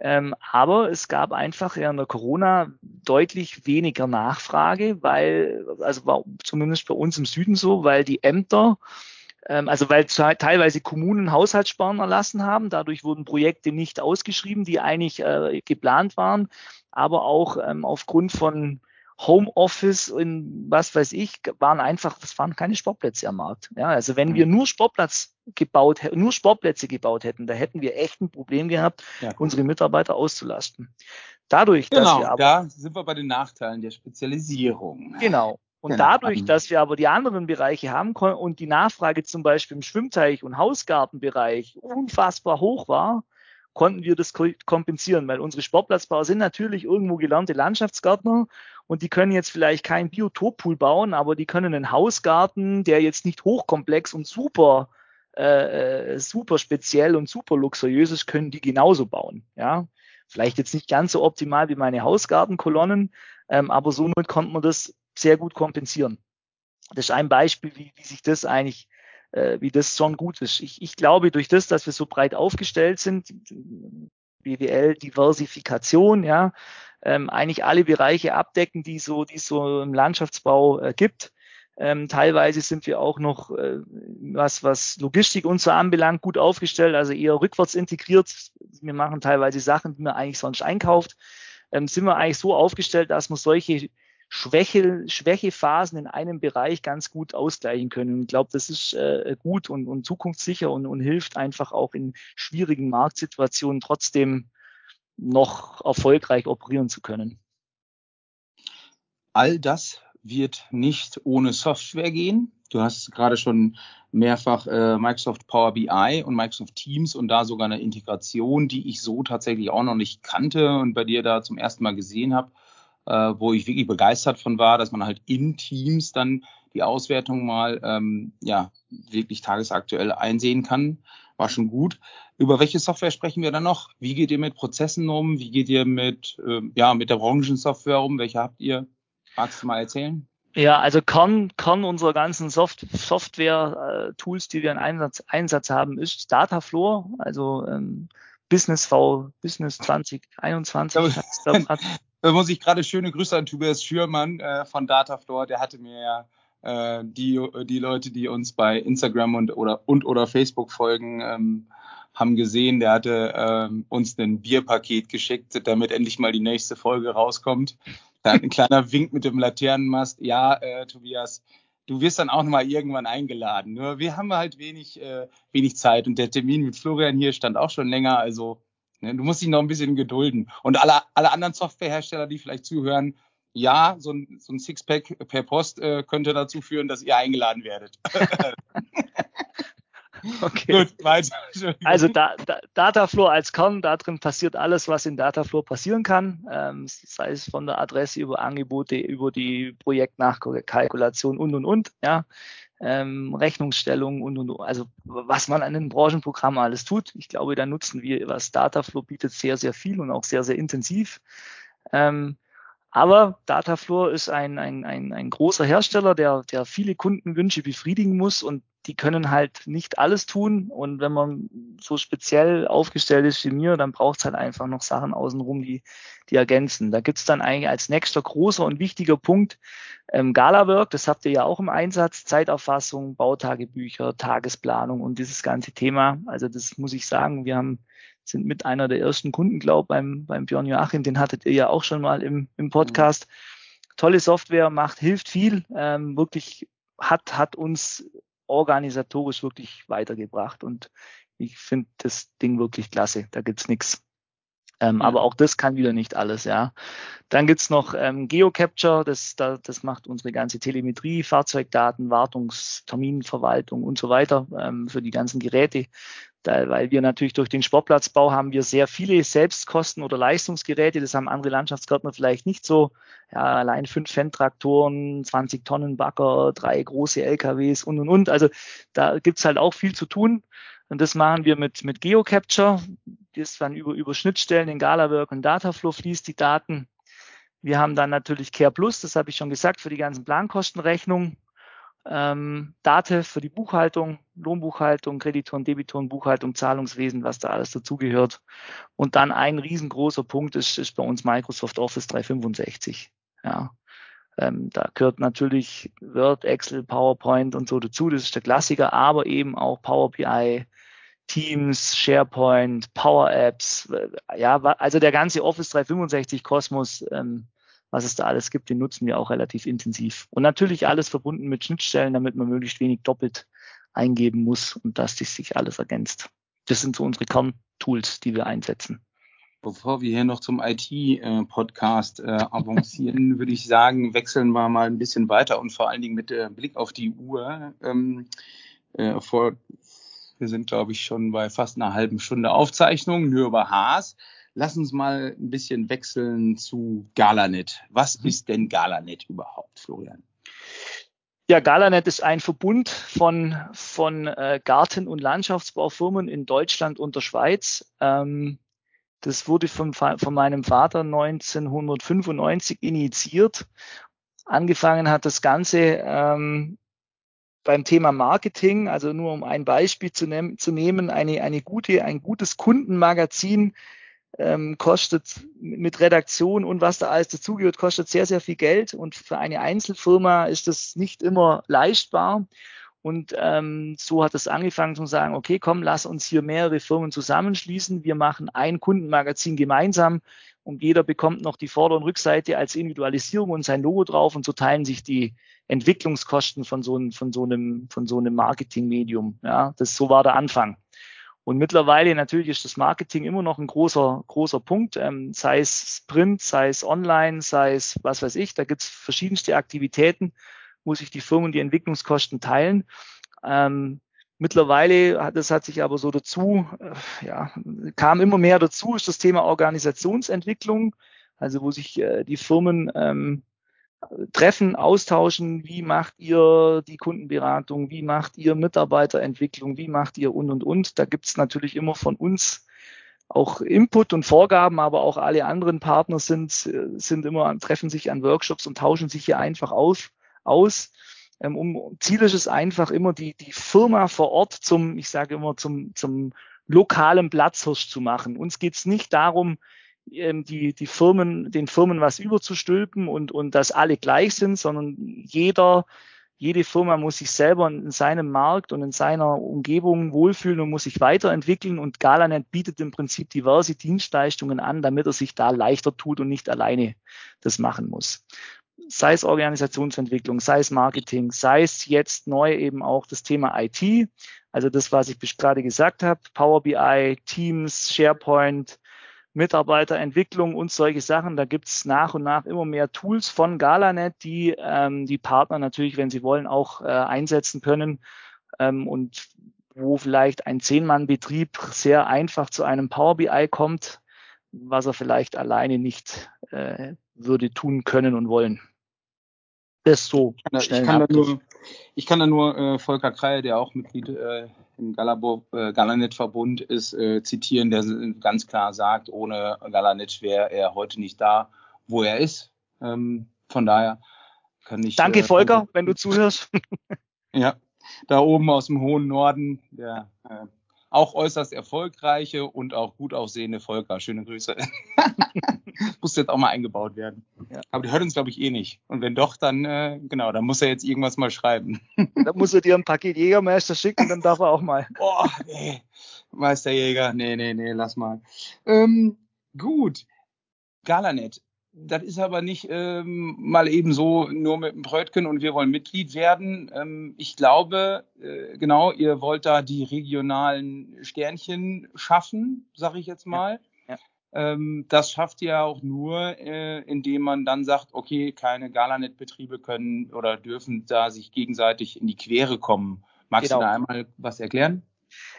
Ähm, aber es gab einfach während der Corona deutlich weniger Nachfrage, weil, also war zumindest bei uns im Süden so, weil die Ämter also weil teilweise Kommunen Haushaltssperren erlassen haben. Dadurch wurden Projekte nicht ausgeschrieben, die eigentlich äh, geplant waren. Aber auch ähm, aufgrund von Homeoffice und was weiß ich, waren einfach, es waren keine Sportplätze am Markt. Ja, also wenn wir mhm. nur Sportplatz gebaut, nur Sportplätze gebaut hätten, da hätten wir echt ein Problem gehabt, ja. unsere Mitarbeiter auszulasten. Dadurch, genau, dass wir aber, da sind wir bei den Nachteilen der Spezialisierung. Genau. Und genau. dadurch, dass wir aber die anderen Bereiche haben und die Nachfrage zum Beispiel im Schwimmteich und Hausgartenbereich unfassbar hoch war, konnten wir das kompensieren, weil unsere Sportplatzbauer sind natürlich irgendwo gelernte Landschaftsgärtner und die können jetzt vielleicht keinen Biotoppool bauen, aber die können einen Hausgarten, der jetzt nicht hochkomplex und super äh, äh super speziell und super luxuriös ist, können die genauso bauen. Ja, vielleicht jetzt nicht ganz so optimal wie meine Hausgartenkolonnen, ähm, aber somit konnte man das sehr gut kompensieren. Das ist ein Beispiel, wie, wie sich das eigentlich, äh, wie das schon gut ist. Ich, ich glaube, durch das, dass wir so breit aufgestellt sind, BWL, Diversifikation, ja, ähm, eigentlich alle Bereiche abdecken, die so, die so im Landschaftsbau äh, gibt. Ähm, teilweise sind wir auch noch, äh, was, was Logistik und so anbelangt, gut aufgestellt, also eher rückwärts integriert. Wir machen teilweise Sachen, die man eigentlich sonst einkauft. Ähm, sind wir eigentlich so aufgestellt, dass man solche Schwäche, Schwächephasen in einem Bereich ganz gut ausgleichen können. ich glaube, das ist äh, gut und, und zukunftssicher und, und hilft einfach auch in schwierigen Marktsituationen trotzdem noch erfolgreich operieren zu können. All das wird nicht ohne Software gehen. Du hast gerade schon mehrfach äh, Microsoft Power BI und Microsoft Teams und da sogar eine Integration, die ich so tatsächlich auch noch nicht kannte und bei dir da zum ersten Mal gesehen habe wo ich wirklich begeistert von war, dass man halt in Teams dann die Auswertung mal ähm, ja wirklich tagesaktuell einsehen kann. War schon gut. Über welche Software sprechen wir dann noch? Wie geht ihr mit Prozessen um? Wie geht ihr mit äh, ja mit der Branchensoftware um? Welche habt ihr? Magst du mal erzählen? Ja, also Kern, Kern unserer ganzen Soft Software-Tools, äh, die wir in Einsatz, Einsatz haben, ist Dataflow. Also ähm, Business V, Business 2021. da muss ich gerade schöne Grüße an Tobias Schürmann äh, von Datafloor, der hatte mir ja äh, die, die Leute, die uns bei Instagram und oder, und oder Facebook folgen, ähm, haben gesehen, der hatte ähm, uns ein Bierpaket geschickt, damit endlich mal die nächste Folge rauskommt. Da hat ein kleiner Wink mit dem Laternenmast. Ja, äh, Tobias, du wirst dann auch noch mal irgendwann eingeladen. Nur wir haben halt wenig, äh, wenig Zeit und der Termin mit Florian hier stand auch schon länger. Also ne, du musst dich noch ein bisschen gedulden. Und alle, alle anderen Softwarehersteller, die vielleicht zuhören, ja, so ein, so ein Sixpack per Post äh, könnte dazu führen, dass ihr eingeladen werdet. Okay. Gut, weiter. Also da, da, Dataflow als Kern, da drin passiert alles, was in Dataflow passieren kann, ähm, sei es von der Adresse über Angebote, über die Projektnachkalkulation und und und, ja, ähm, Rechnungsstellung und und also was man an den Branchenprogrammen alles tut. Ich glaube, da nutzen wir, was Dataflow bietet, sehr, sehr viel und auch sehr, sehr intensiv. Ähm, aber Dataflow ist ein, ein, ein, ein großer Hersteller, der, der viele Kundenwünsche befriedigen muss und die können halt nicht alles tun. Und wenn man so speziell aufgestellt ist wie mir, dann braucht es halt einfach noch Sachen außenrum, die, die ergänzen. Da gibt's dann eigentlich als nächster großer und wichtiger Punkt ähm, Galawork, das habt ihr ja auch im Einsatz, Zeiterfassung, Bautagebücher, Tagesplanung und dieses ganze Thema. Also das muss ich sagen, wir haben sind mit einer der ersten Kunden, glaube beim, beim Björn Joachim, den hattet ihr ja auch schon mal im, im Podcast. Mhm. Tolle Software, macht, hilft viel, ähm, wirklich hat, hat uns organisatorisch wirklich weitergebracht. Und ich finde das Ding wirklich klasse. Da gibt's nichts. Ähm, ja. Aber auch das kann wieder nicht alles, ja. Dann gibt's noch ähm, Geocapture, das, da, das macht unsere ganze Telemetrie, Fahrzeugdaten, Wartungs-, Terminverwaltung und so weiter ähm, für die ganzen Geräte. Da, weil wir natürlich durch den Sportplatzbau haben wir sehr viele Selbstkosten oder Leistungsgeräte. Das haben andere Landschaftsgärtner vielleicht nicht so. Ja, allein fünf Fendt-Traktoren, 20 Tonnen Bagger, drei große LKWs und und und. Also da gibt's halt auch viel zu tun. Und das machen wir mit, mit Geocapture. Das dann über, über Schnittstellen in Galawork und Dataflow fließt die Daten. Wir haben dann natürlich Care Plus, das habe ich schon gesagt, für die ganzen Plankostenrechnungen ähm, Date für die Buchhaltung, Lohnbuchhaltung, Kreditoren, Debitoren, Buchhaltung, Zahlungswesen, was da alles dazugehört. Und dann ein riesengroßer Punkt ist, ist bei uns Microsoft Office 365. Ja. Ähm, da gehört natürlich Word, Excel, PowerPoint und so dazu. Das ist der Klassiker, aber eben auch Power BI, Teams, SharePoint, Power Apps. Äh, ja, also der ganze Office 365 Kosmos ähm, was es da alles gibt, den nutzen wir auch relativ intensiv. Und natürlich alles verbunden mit Schnittstellen, damit man möglichst wenig doppelt eingeben muss und dass das sich alles ergänzt. Das sind so unsere Kerntools, die wir einsetzen. Bevor wir hier noch zum IT-Podcast äh, avancieren, würde ich sagen, wechseln wir mal ein bisschen weiter und vor allen Dingen mit äh, Blick auf die Uhr. Ähm, äh, vor, wir sind, glaube ich, schon bei fast einer halben Stunde Aufzeichnung, nur über Haas. Lass uns mal ein bisschen wechseln zu Galanet. Was mhm. ist denn Galanet überhaupt, Florian? Ja, Galanet ist ein Verbund von, von äh, Garten- und Landschaftsbaufirmen in Deutschland und der Schweiz. Ähm, das wurde von, von meinem Vater 1995 initiiert. Angefangen hat das Ganze ähm, beim Thema Marketing, also nur um ein Beispiel zu, nehm, zu nehmen, eine, eine gute, ein gutes Kundenmagazin ähm, kostet mit Redaktion und was da alles dazugehört, kostet sehr, sehr viel Geld. Und für eine Einzelfirma ist das nicht immer leistbar. Und ähm, so hat es angefangen zu sagen, okay, komm, lass uns hier mehrere Firmen zusammenschließen. Wir machen ein Kundenmagazin gemeinsam und jeder bekommt noch die Vorder- und Rückseite als Individualisierung und sein Logo drauf und so teilen sich die Entwicklungskosten von so, einem, von so einem, von so einem Marketingmedium. Ja, das so war der Anfang. Und mittlerweile natürlich ist das Marketing immer noch ein großer, großer Punkt, ähm, sei es Sprint, sei es online, sei es was weiß ich. Da gibt es verschiedenste Aktivitäten, wo sich die Firmen die Entwicklungskosten teilen. Ähm, mittlerweile hat das hat sich aber so dazu, äh, ja, kam immer mehr dazu, ist das Thema Organisationsentwicklung, also wo sich äh, die Firmen ähm, treffen, austauschen, wie macht ihr die Kundenberatung, wie macht ihr Mitarbeiterentwicklung, wie macht ihr und und und. Da gibt's natürlich immer von uns auch Input und Vorgaben, aber auch alle anderen Partner sind, sind immer, treffen sich an Workshops und tauschen sich hier einfach auf, aus. Ähm, um, Ziel ist es einfach immer, die, die Firma vor Ort zum, ich sage immer, zum, zum lokalen Platzhirsch zu machen. Uns geht's nicht darum, ähm, die, die Firmen, den Firmen was überzustülpen und, und dass alle gleich sind, sondern jeder, jede Firma muss sich selber in seinem Markt und in seiner Umgebung wohlfühlen und muss sich weiterentwickeln und Galanet bietet im Prinzip diverse Dienstleistungen an, damit er sich da leichter tut und nicht alleine das machen muss. Sei es Organisationsentwicklung, sei es Marketing, sei es jetzt neu eben auch das Thema IT, also das, was ich gerade gesagt habe, Power BI, Teams, SharePoint, Mitarbeiterentwicklung und solche Sachen. Da gibt es nach und nach immer mehr Tools von Galanet, die ähm, die Partner natürlich, wenn sie wollen, auch äh, einsetzen können ähm, und wo vielleicht ein Zehn-Mann-Betrieb sehr einfach zu einem Power BI kommt, was er vielleicht alleine nicht äh, würde tun können und wollen. Das so ich kann, ich kann da nur, ich kann da nur äh, Volker Kreil, der auch Mitglied äh, im äh, Galanet-Verbund ist, äh, zitieren, der ganz klar sagt, ohne Galanet wäre er heute nicht da, wo er ist. Ähm, von daher kann ich. Danke, äh, Volker, wenn du zuhörst. ja, da oben aus dem hohen Norden, der äh, auch äußerst erfolgreiche und auch gut aussehende Volker. Schöne Grüße. muss jetzt auch mal eingebaut werden. Ja. Aber die hört uns, glaube ich, eh nicht. Und wenn doch, dann, äh, genau, dann muss er jetzt irgendwas mal schreiben. dann muss er dir ein Paket Jägermeister schicken, dann darf er auch mal. Boah, nee. Meisterjäger, nee, nee, nee, lass mal. Ähm, gut. Galanet, das ist aber nicht ähm, mal eben so nur mit dem Brötchen und wir wollen Mitglied werden. Ähm, ich glaube, äh, genau, ihr wollt da die regionalen Sternchen schaffen, sag ich jetzt mal. Ja. Ja. Ähm, das schafft ihr auch nur, äh, indem man dann sagt, okay, keine Galanet-Betriebe können oder dürfen da sich gegenseitig in die Quere kommen. Magst genau. du da einmal was erklären?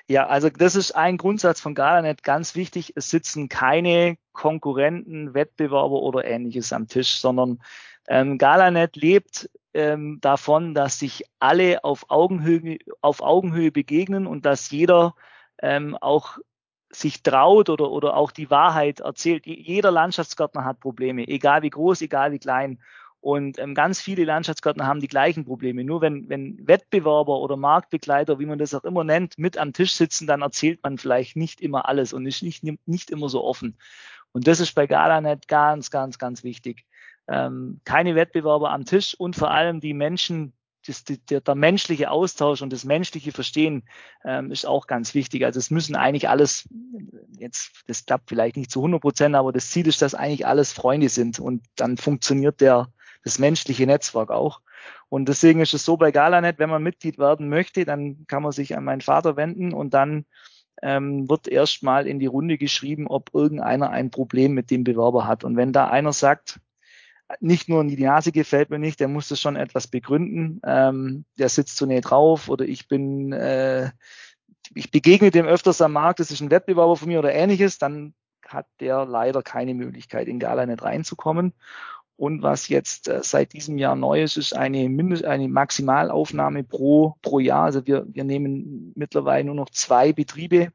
Ja, also das ist ein Grundsatz von Galanet ganz wichtig. Es sitzen keine Konkurrenten, Wettbewerber oder ähnliches am Tisch, sondern ähm, Galanet lebt ähm, davon, dass sich alle auf Augenhöhe, auf Augenhöhe begegnen und dass jeder ähm, auch sich traut oder, oder auch die Wahrheit erzählt. Jeder Landschaftsgärtner hat Probleme, egal wie groß, egal wie klein. Und ähm, ganz viele Landschaftsgärtner haben die gleichen Probleme. Nur wenn, wenn Wettbewerber oder Marktbegleiter, wie man das auch immer nennt, mit am Tisch sitzen, dann erzählt man vielleicht nicht immer alles und ist nicht, nicht immer so offen. Und das ist bei Galanet ganz, ganz, ganz wichtig. Ähm, keine Wettbewerber am Tisch und vor allem die Menschen, das, der, der menschliche Austausch und das menschliche Verstehen ähm, ist auch ganz wichtig. Also es müssen eigentlich alles, jetzt, das klappt vielleicht nicht zu 100 Prozent, aber das Ziel ist, dass eigentlich alles Freunde sind und dann funktioniert der, das menschliche Netzwerk auch. Und deswegen ist es so bei Galanet, wenn man Mitglied werden möchte, dann kann man sich an meinen Vater wenden und dann ähm, wird erstmal in die Runde geschrieben, ob irgendeiner ein Problem mit dem Bewerber hat. Und wenn da einer sagt, nicht nur die Nase gefällt mir nicht, der muss das schon etwas begründen, ähm, der sitzt zu näher drauf oder ich bin, äh, ich begegne dem öfters am Markt, das ist ein Wettbewerber von mir oder ähnliches, dann hat der leider keine Möglichkeit, in Galanet reinzukommen. Und was jetzt äh, seit diesem Jahr neu ist, ist eine, Mindest, eine Maximalaufnahme pro, pro Jahr. Also wir, wir nehmen mittlerweile nur noch zwei Betriebe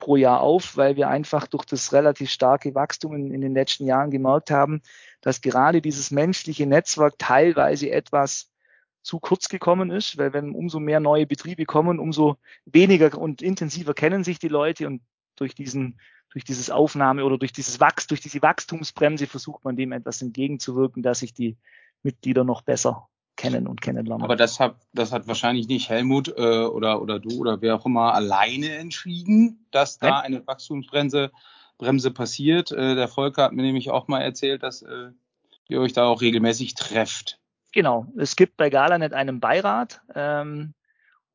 pro Jahr auf, weil wir einfach durch das relativ starke Wachstum in, in den letzten Jahren gemerkt haben, dass gerade dieses menschliche Netzwerk teilweise etwas zu kurz gekommen ist, weil wenn umso mehr neue Betriebe kommen, umso weniger und intensiver kennen sich die Leute und durch diesen durch dieses Aufnahme oder durch dieses Wachs, durch diese Wachstumsbremse versucht man dem etwas entgegenzuwirken, dass sich die Mitglieder noch besser kennen und kennenlernen. Aber das hat, das hat wahrscheinlich nicht Helmut äh, oder, oder du oder wer auch immer alleine entschieden, dass da Nein. eine Wachstumsbremse Bremse passiert. Äh, der Volker hat mir nämlich auch mal erzählt, dass äh, ihr euch da auch regelmäßig trefft. Genau. Es gibt bei Galanet einen Beirat. Ähm,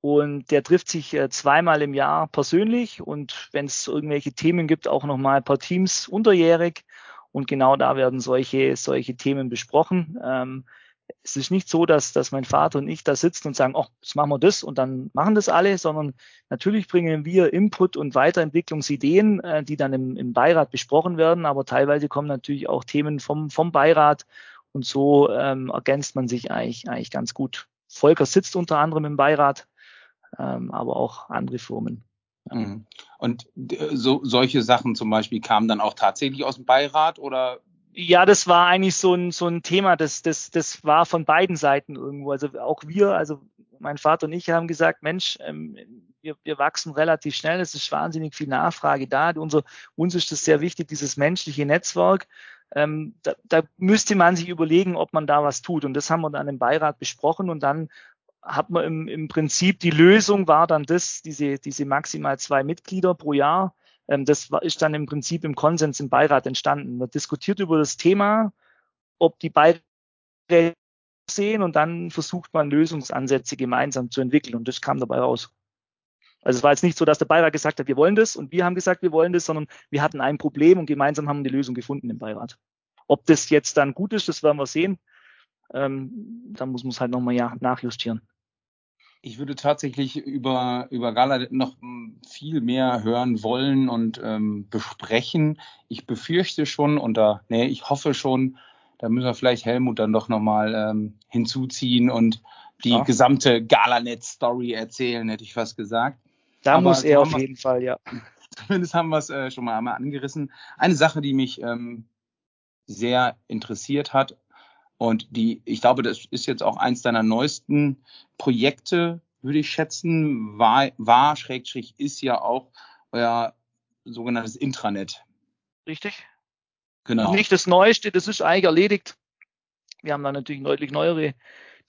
und der trifft sich äh, zweimal im Jahr persönlich und wenn es irgendwelche Themen gibt, auch nochmal ein paar Teams unterjährig. Und genau da werden solche, solche Themen besprochen. Ähm, es ist nicht so, dass, dass mein Vater und ich da sitzen und sagen, oh, jetzt machen wir das und dann machen das alle, sondern natürlich bringen wir Input und Weiterentwicklungsideen, äh, die dann im, im Beirat besprochen werden, aber teilweise kommen natürlich auch Themen vom, vom Beirat und so ähm, ergänzt man sich eigentlich, eigentlich ganz gut. Volker sitzt unter anderem im Beirat, ähm, aber auch andere Firmen. Mhm. Und äh, so, solche Sachen zum Beispiel kamen dann auch tatsächlich aus dem Beirat oder? Ja, das war eigentlich so ein, so ein Thema, das, das, das war von beiden Seiten irgendwo. Also auch wir, also mein Vater und ich haben gesagt, Mensch, ähm, wir, wir wachsen relativ schnell, es ist wahnsinnig viel Nachfrage da. Unser, uns ist es sehr wichtig, dieses menschliche Netzwerk. Ähm, da, da müsste man sich überlegen, ob man da was tut. Und das haben wir dann im Beirat besprochen und dann hat man im, im Prinzip die Lösung war dann das, diese, diese maximal zwei Mitglieder pro Jahr. Ähm, das war, ist dann im Prinzip im Konsens im Beirat entstanden. Man diskutiert über das Thema, ob die beiden sehen und dann versucht man Lösungsansätze gemeinsam zu entwickeln und das kam dabei raus. Also es war jetzt nicht so, dass der Beirat gesagt hat, wir wollen das und wir haben gesagt, wir wollen das, sondern wir hatten ein Problem und gemeinsam haben wir die Lösung gefunden im Beirat. Ob das jetzt dann gut ist, das werden wir sehen. Ähm, da muss man es halt nochmal ja, nachjustieren. Ich würde tatsächlich über, über Gala noch viel mehr hören wollen und ähm, besprechen. Ich befürchte schon und da, nee, ich hoffe schon, da müssen wir vielleicht Helmut dann doch nochmal ähm, hinzuziehen und die ja. gesamte Galanet-Story erzählen, hätte ich fast gesagt. Da Aber muss er auf jeden Fall, ja. Zumindest haben wir es äh, schon mal einmal angerissen. Eine Sache, die mich ähm, sehr interessiert hat und die, ich glaube, das ist jetzt auch eins deiner neuesten Projekte, würde ich schätzen, war, war Schrägstrich ist ja auch euer sogenanntes Intranet. Richtig. Genau. Nicht das Neueste, das ist eigentlich erledigt. Wir haben da natürlich deutlich neuere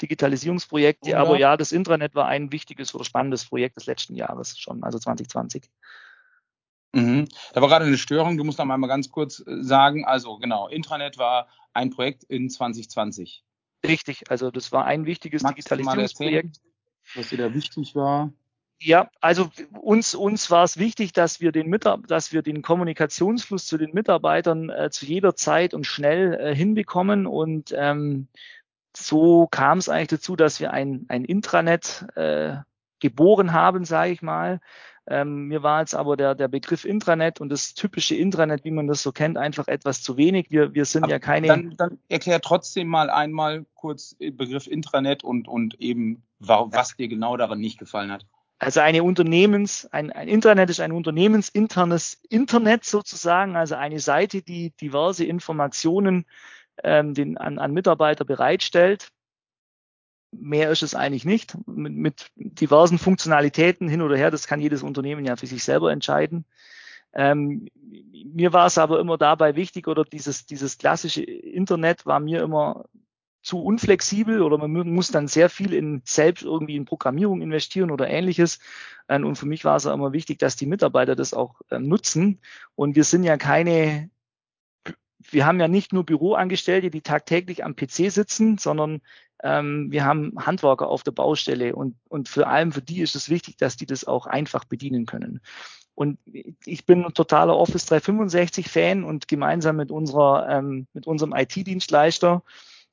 Digitalisierungsprojekte, ja. aber ja, das Intranet war ein wichtiges oder spannendes Projekt des letzten Jahres schon, also 2020. Mhm. Da war gerade eine Störung, du musst noch mal ganz kurz äh, sagen, also genau, Intranet war ein Projekt in 2020. Richtig, also das war ein wichtiges Magst Digitalisierungsprojekt. was dir da wichtig war? Ja, also uns, uns war es wichtig, dass wir den Mitar dass wir den Kommunikationsfluss zu den Mitarbeitern äh, zu jeder Zeit und schnell äh, hinbekommen. Und ähm, so kam es eigentlich dazu, dass wir ein, ein Intranet äh, geboren haben, sage ich mal. Ähm, mir war jetzt aber der, der Begriff Intranet und das typische Intranet, wie man das so kennt, einfach etwas zu wenig. Wir, wir sind aber ja keine. Dann, dann erklär trotzdem mal einmal kurz Begriff Intranet und, und eben, was dir genau daran nicht gefallen hat. Also eine Unternehmens, ein, ein Internet ist ein unternehmensinternes Internet sozusagen, also eine Seite, die diverse Informationen ähm, den, an, an Mitarbeiter bereitstellt. Mehr ist es eigentlich nicht. Mit, mit diversen Funktionalitäten hin oder her, das kann jedes Unternehmen ja für sich selber entscheiden. Ähm, mir war es aber immer dabei wichtig, oder dieses, dieses klassische Internet war mir immer zu unflexibel oder man muss dann sehr viel in selbst irgendwie in Programmierung investieren oder ähnliches. Ähm, und für mich war es immer wichtig, dass die Mitarbeiter das auch ähm, nutzen. Und wir sind ja keine, wir haben ja nicht nur Büroangestellte, die tagtäglich am PC sitzen, sondern ähm, wir haben Handwerker auf der Baustelle und, und vor allem für die ist es wichtig, dass die das auch einfach bedienen können. Und ich bin ein totaler Office 365 Fan und gemeinsam mit unserer, ähm, mit unserem IT-Dienstleister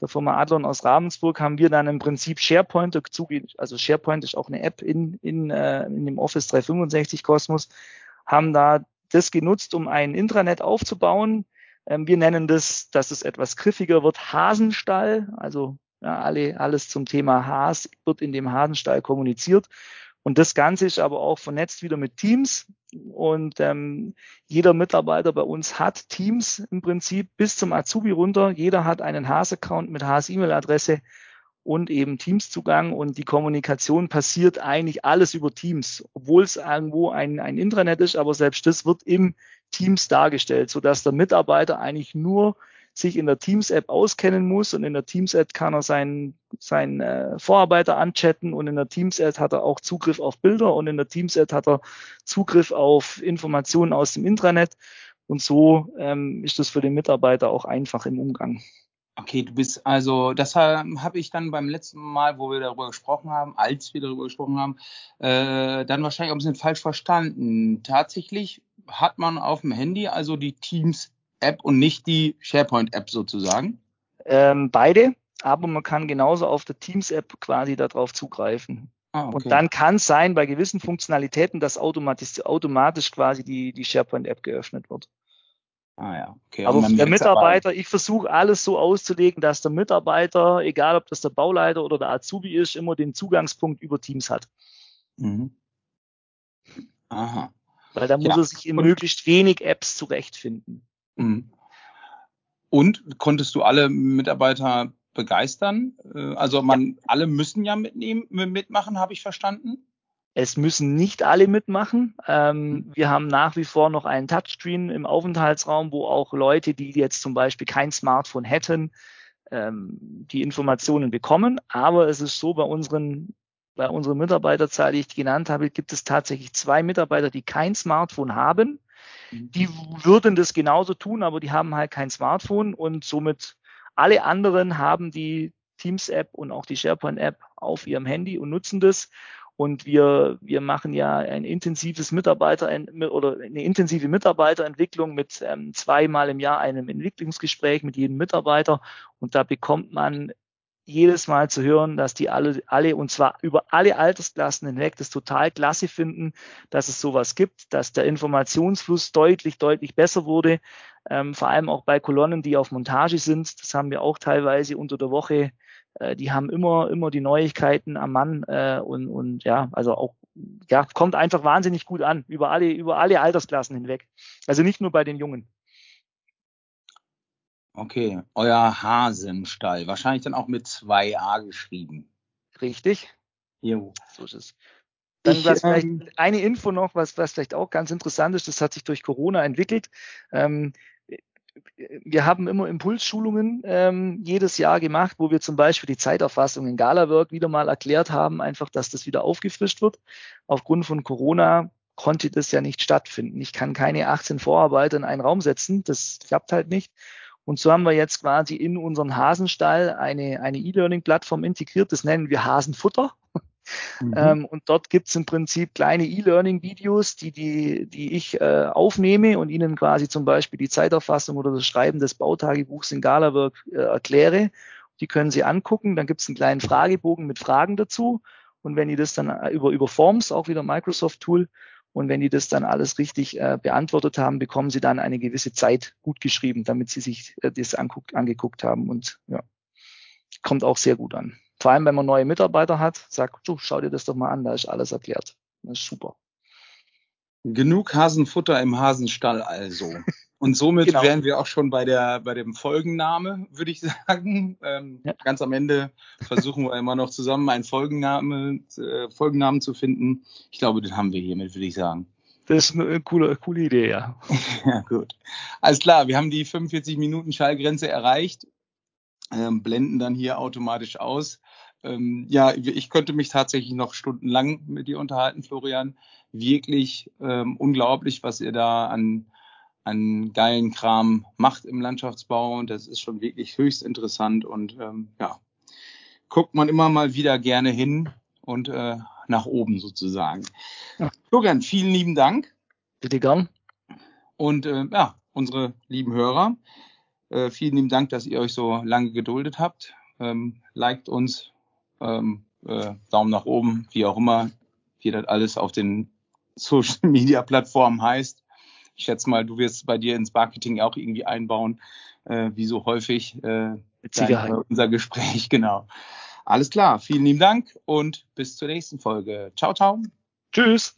der Firma Adlon aus Ravensburg haben wir dann im Prinzip SharePoint dazu, also SharePoint ist auch eine App in, in, äh, in dem Office 365 Kosmos, haben da das genutzt, um ein Intranet aufzubauen. Ähm, wir nennen das, dass es etwas griffiger wird, Hasenstall. Also ja, alle, alles zum Thema Has wird in dem Hasenstall kommuniziert. Und das Ganze ist aber auch vernetzt wieder mit Teams. Und ähm, jeder Mitarbeiter bei uns hat Teams im Prinzip bis zum Azubi runter. Jeder hat einen Haas-Account mit Haas-E-Mail-Adresse und eben Teams-Zugang. Und die Kommunikation passiert eigentlich alles über Teams, obwohl es irgendwo ein, ein Intranet ist, aber selbst das wird im Teams dargestellt, sodass der Mitarbeiter eigentlich nur sich in der Teams-App auskennen muss und in der Teams-App kann er seinen, seinen äh, Vorarbeiter anchatten und in der Teams-App hat er auch Zugriff auf Bilder und in der Teams-App hat er Zugriff auf Informationen aus dem Intranet und so ähm, ist das für den Mitarbeiter auch einfach im Umgang. Okay, du bist also, das habe ich dann beim letzten Mal, wo wir darüber gesprochen haben, als wir darüber gesprochen haben, äh, dann wahrscheinlich auch ein bisschen falsch verstanden. Tatsächlich hat man auf dem Handy also die Teams App und nicht die SharePoint-App sozusagen? Ähm, beide, aber man kann genauso auf der Teams-App quasi darauf zugreifen. Ah, okay. Und dann kann es sein, bei gewissen Funktionalitäten, dass automatisch, automatisch quasi die, die SharePoint-App geöffnet wird. Ah ja, okay. Aber der Mitarbeiter, ich versuche alles so auszulegen, dass der Mitarbeiter, egal ob das der Bauleiter oder der Azubi ist, immer den Zugangspunkt über Teams hat. Mhm. Aha. Weil da muss ja. er sich in möglichst wenig Apps zurechtfinden. Mhm. Und konntest du alle Mitarbeiter begeistern? Äh, also man, alle müssen ja mitnehmen, mitmachen, habe ich verstanden. Es müssen nicht alle mitmachen. Ähm, wir haben nach wie vor noch einen Touchscreen im Aufenthaltsraum, wo auch Leute, die jetzt zum Beispiel kein Smartphone hätten, ähm, die Informationen bekommen. Aber es ist so, bei unseren, bei unserer Mitarbeiterzahl, die ich genannt habe, gibt es tatsächlich zwei Mitarbeiter, die kein Smartphone haben. Mhm. Die würden das genauso tun, aber die haben halt kein Smartphone und somit alle anderen haben die Teams-App und auch die SharePoint-App auf ihrem Handy und nutzen das. Und wir, wir machen ja ein intensives Mitarbeiter oder eine intensive Mitarbeiterentwicklung mit ähm, zweimal im Jahr einem Entwicklungsgespräch mit jedem Mitarbeiter. Und da bekommt man jedes Mal zu hören, dass die alle, alle und zwar über alle Altersklassen hinweg das total klasse finden, dass es sowas gibt, dass der Informationsfluss deutlich, deutlich besser wurde. Ähm, vor allem auch bei Kolonnen, die auf Montage sind. Das haben wir auch teilweise unter der Woche äh, die haben immer, immer die Neuigkeiten am Mann äh, und, und ja, also auch, ja, kommt einfach wahnsinnig gut an, über alle, über alle Altersklassen hinweg. Also nicht nur bei den Jungen. Okay, euer Hasenstall, wahrscheinlich dann auch mit zwei A geschrieben. Richtig. Jo. So ist es. Dann ich, vielleicht ähm, eine Info noch, was, was vielleicht auch ganz interessant ist, das hat sich durch Corona entwickelt. Ähm, wir haben immer Impulsschulungen ähm, jedes Jahr gemacht, wo wir zum Beispiel die Zeiterfassung in Galawork wieder mal erklärt haben, einfach, dass das wieder aufgefrischt wird. Aufgrund von Corona konnte das ja nicht stattfinden. Ich kann keine 18 Vorarbeiter in einen Raum setzen, das klappt halt nicht. Und so haben wir jetzt quasi in unseren Hasenstall eine, eine E-Learning-Plattform integriert, das nennen wir Hasenfutter. Mhm. Ähm, und dort gibt's im Prinzip kleine E-Learning-Videos, die, die, die ich äh, aufnehme und Ihnen quasi zum Beispiel die Zeiterfassung oder das Schreiben des Bautagebuchs in Galawork äh, erkläre. Die können Sie angucken. Dann gibt's einen kleinen Fragebogen mit Fragen dazu. Und wenn die das dann äh, über, über Forms, auch wieder Microsoft-Tool, und wenn die das dann alles richtig äh, beantwortet haben, bekommen sie dann eine gewisse Zeit gut geschrieben, damit sie sich äh, das anguckt, angeguckt haben. Und ja, kommt auch sehr gut an. Vor allem, wenn man neue Mitarbeiter hat, sagt, du, schau dir das doch mal an, da ist alles erklärt. Das ist super. Genug Hasenfutter im Hasenstall also. Und somit genau. wären wir auch schon bei der bei dem Folgenname, würde ich sagen. Ähm, ja. Ganz am Ende versuchen wir immer noch zusammen einen Folgenname, äh, Folgennamen zu finden. Ich glaube, den haben wir hiermit, würde ich sagen. Das ist eine coole, coole Idee, ja. ja, gut. Alles klar, wir haben die 45 Minuten Schallgrenze erreicht, ähm, blenden dann hier automatisch aus. Ähm, ja, ich könnte mich tatsächlich noch stundenlang mit dir unterhalten, Florian. Wirklich ähm, unglaublich, was ihr da an, an geilen Kram macht im Landschaftsbau. Und das ist schon wirklich höchst interessant. Und ähm, ja, guckt man immer mal wieder gerne hin und äh, nach oben sozusagen. Ja. Florian, vielen lieben Dank. Bitte gern. Und äh, ja, unsere lieben Hörer, äh, vielen lieben Dank, dass ihr euch so lange geduldet habt. Ähm, liked uns, ähm, äh, Daumen nach oben, wie auch immer, wie das alles auf den Social Media Plattformen heißt. Ich schätze mal, du wirst bei dir ins Marketing auch irgendwie einbauen, äh, wie so häufig äh, dein, unser Gespräch, genau. Alles klar, vielen lieben Dank und bis zur nächsten Folge. Ciao, ciao. Tschüss.